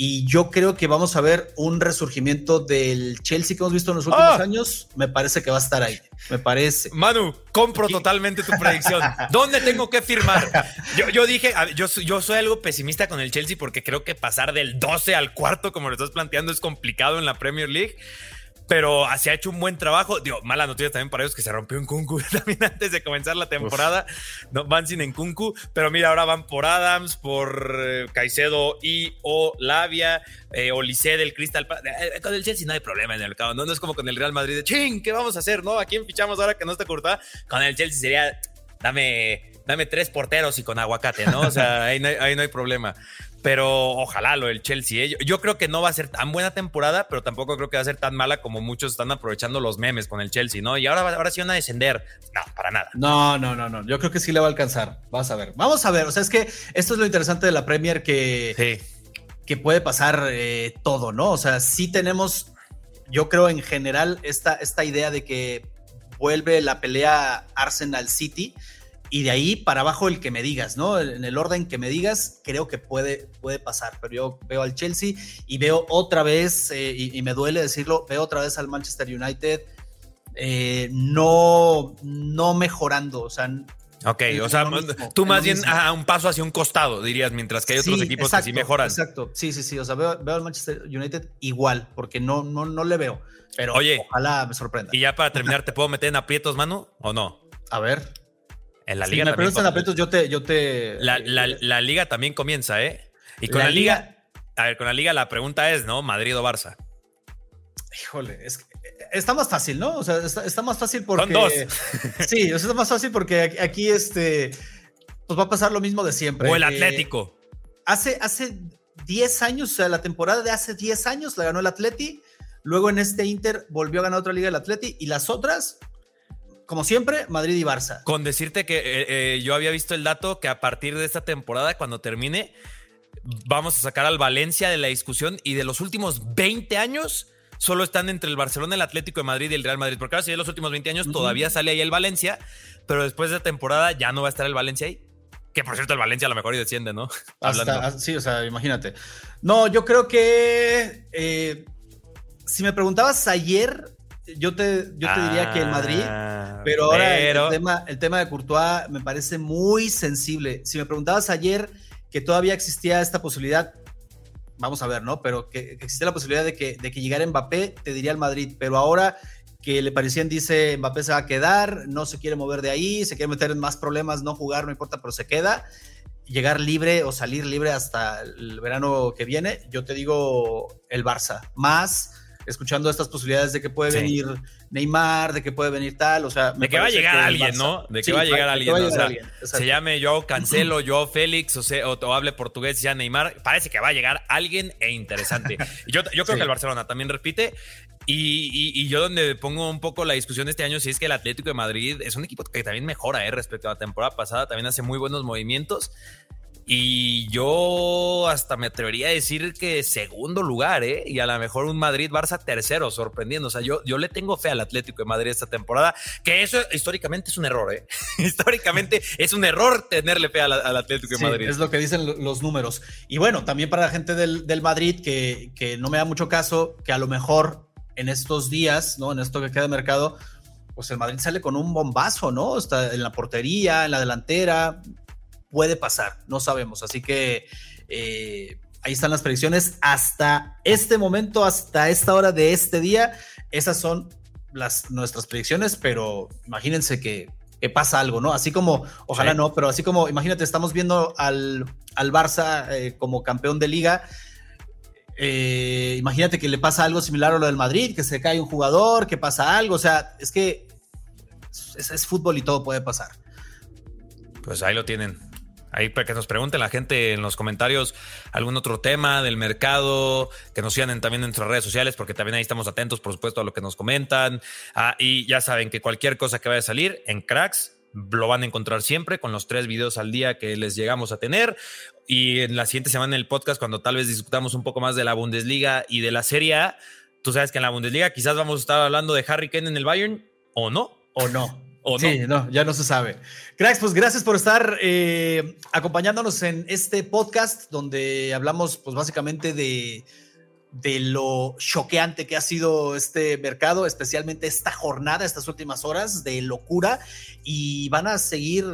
y yo creo que vamos a ver un resurgimiento del Chelsea que hemos visto en los últimos ah. años. Me parece que va a estar ahí. Me parece.
Manu, compro totalmente tu predicción. ¿Dónde tengo que firmar? Yo, dije, yo, yo soy algo pesimista con el Chelsea porque creo que pasar del 12 al cuarto, como lo estás planteando, es complicado en la Premier League pero se ha hecho un buen trabajo. Digo, mala noticia también para ellos que se rompió en Kunku también antes de comenzar la temporada. No, van sin en Kunku, pero mira, ahora van por Adams, por eh, Caicedo y o Lavia, eh, Olise del Crystal eh, con el Chelsea no hay problema en el mercado, ¿no? No es como con el Real Madrid de ching, ¿qué vamos a hacer? ¿No? ¿A quién fichamos ahora que no está cortada? Con el Chelsea sería, dame, dame tres porteros y con aguacate, ¿no? O sea, ahí no hay problema. Pero ojalá lo del Chelsea. ¿eh? Yo, creo que no va a ser tan buena temporada, pero tampoco creo que va a ser tan mala como muchos están aprovechando los memes con el Chelsea, ¿no? Y ahora, ahora sí van a descender. No, para nada.
No, no, no, no. Yo creo que sí le va a alcanzar. Vas a ver. Vamos a ver. O sea, es que esto es lo interesante de la Premier que, que puede pasar eh, todo, ¿no? O sea, sí tenemos, yo creo en general, esta, esta idea de que vuelve la pelea Arsenal City y de ahí para abajo el que me digas, ¿no? En el orden que me digas, creo que puede, puede pasar. Pero yo veo al Chelsea y veo otra vez, eh, y, me duele decirlo, veo otra vez al Manchester United eh, no, no mejorando. O sea,
Ok, o sea, tú más bien a un paso hacia un costado, dirías, mientras que hay otros equipos que sí mejoran.
Exacto, sí, sí, sí. O sea, veo, veo, al Manchester United igual, porque no, no, no le veo. Pero Oye, ojalá me sorprenda.
Y ya para terminar, ¿te puedo meter en aprietos, Manu? ¿O no?
A ver.
En la liga.
Si me aprietos, yo te. Yo te
la, la, liga también comienza, ¿eh? Y con la, liga, A ver, con la liga la pregunta es, ¿no? ¿Madrid o Barça?
Híjole, es que está más fácil, ¿no? O sea, está, más fácil porque.
Son dos.
sí, está más fácil porque aquí, este. Pues va a pasar lo mismo de siempre.
O el Atlético.
hace, hace 10 años, o sea, la temporada de hace 10 años la ganó el Atleti. Luego en este Inter volvió a ganar otra liga el Atleti. Y las otras, como siempre, Madrid y Barça.
Con decirte que eh, eh, yo había visto el dato que a partir de esta temporada, cuando termine, vamos a sacar al Valencia de la discusión y de los últimos 20 años solo están entre el Barcelona, el Atlético de Madrid y el Real Madrid. Porque ahora sí, de los últimos 20 años todavía sale ahí el Valencia, pero después de temporada ya no va a estar el Valencia ahí. Que por cierto, el Valencia a lo mejor y desciende, ¿no?
Hasta, sí, o sea, imagínate. No, yo creo que eh, si me preguntabas ayer, yo te, yo te diría que el Madrid, ah, pero ahora El, tema, el tema de Courtois me parece muy sensible. Si me preguntabas ayer que todavía existía esta posibilidad, vamos a ver, ¿no? Pero que, existe la posibilidad de que, de que llegara Mbappé, te diría el Madrid, pero ahora que le parecían, dice, Mbappé se va a quedar, no se quiere mover de ahí, se quiere meter en más problemas, no jugar, no importa, pero se queda. Llegar libre o salir libre hasta el verano que viene, yo te digo el Barça. Más escuchando estas posibilidades de que puede venir Neymar, de que puede venir tal, o sea...
De que va a llegar alguien, ¿no? De que va a llegar alguien, o sea, se llame yo Cancelo, yo Félix, o, sea, o, hable portugués ya Neymar, parece que va a llegar alguien e interesante. Y yo, yo creo que el Barcelona también repite, y, yo donde pongo un poco la discusión este año, si es que el Atlético de Madrid es un equipo que también mejora ¿eh? respecto a la temporada pasada, también hace muy buenos movimientos. Y yo hasta me atrevería a decir que segundo lugar, ¿eh? Y a lo mejor un Madrid-Barça tercero, sorprendiendo. O sea, yo, yo le tengo fe al Atlético de Madrid esta temporada, que eso históricamente es un error, ¿eh? históricamente es un error tenerle fe al, Atlético de Madrid.
Es lo que dicen los números. Y bueno, también para la gente del, del Madrid, que, que no me da mucho caso, que a lo mejor en estos días, ¿no? En esto que queda de mercado, pues el Madrid sale con un bombazo, ¿no? Está en la portería, en la delantera, puede pasar, no sabemos. Así que eh, ahí están las predicciones. Hasta este momento, hasta esta hora de este día, esas son las, nuestras predicciones, pero imagínense que, pasa algo, ¿no? Así como, ojalá no, pero así como, imagínate, estamos viendo al, al Barça eh, como campeón de liga. Eh, imagínate que le pasa algo similar a lo del Madrid, que se cae un jugador, que pasa algo, o sea, es que es fútbol y todo puede pasar.
Pues ahí lo tienen. Ahí para que nos pregunten la gente en los comentarios algún otro tema del mercado, que nos sigan también en nuestras redes sociales, porque también ahí estamos atentos, por supuesto, a lo que nos comentan. Ah, y ya saben que cualquier cosa que vaya a salir en Cracks lo van a encontrar siempre con los tres videos al día que les llegamos a tener. Y en la siguiente semana en el podcast, cuando tal vez discutamos un poco más de la Bundesliga y de la Serie A, tú sabes que en la Bundesliga quizás vamos a estar hablando de Harry Kane en el Bayern o no.
O no sí, no? ya no se sabe. Cracks, pues gracias por estar eh, acompañándonos en este podcast donde hablamos pues básicamente de, de lo choqueante que ha sido este mercado, especialmente esta jornada, estas últimas horas de locura y van a seguir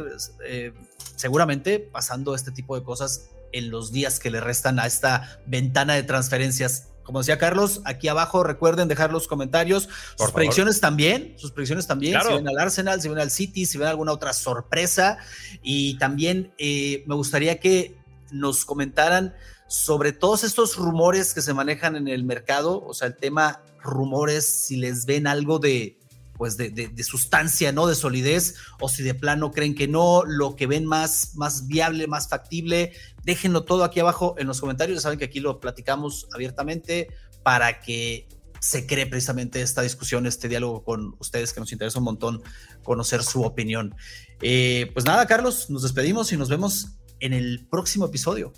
eh, seguramente pasando este tipo de cosas en los días que le restan a esta ventana de transferencias como decía Carlos, aquí abajo recuerden dejar los comentarios, sus predicciones también, sus predicciones también, si ven al Arsenal, si ven al City, si ven alguna otra sorpresa. Y también eh, me gustaría que nos comentaran sobre todos estos rumores que se manejan en el mercado, o sea, el tema rumores, si les ven algo de, pues de, sustancia, ¿no? De solidez, o si de plano creen que no, lo que ven más, más viable, más factible, déjenlo todo aquí abajo en los comentarios, ya saben que aquí lo platicamos abiertamente para que se cree precisamente esta discusión, este diálogo con ustedes, que nos interesa un montón conocer su opinión. Eh, pues nada, Carlos, nos despedimos y nos vemos en el próximo episodio.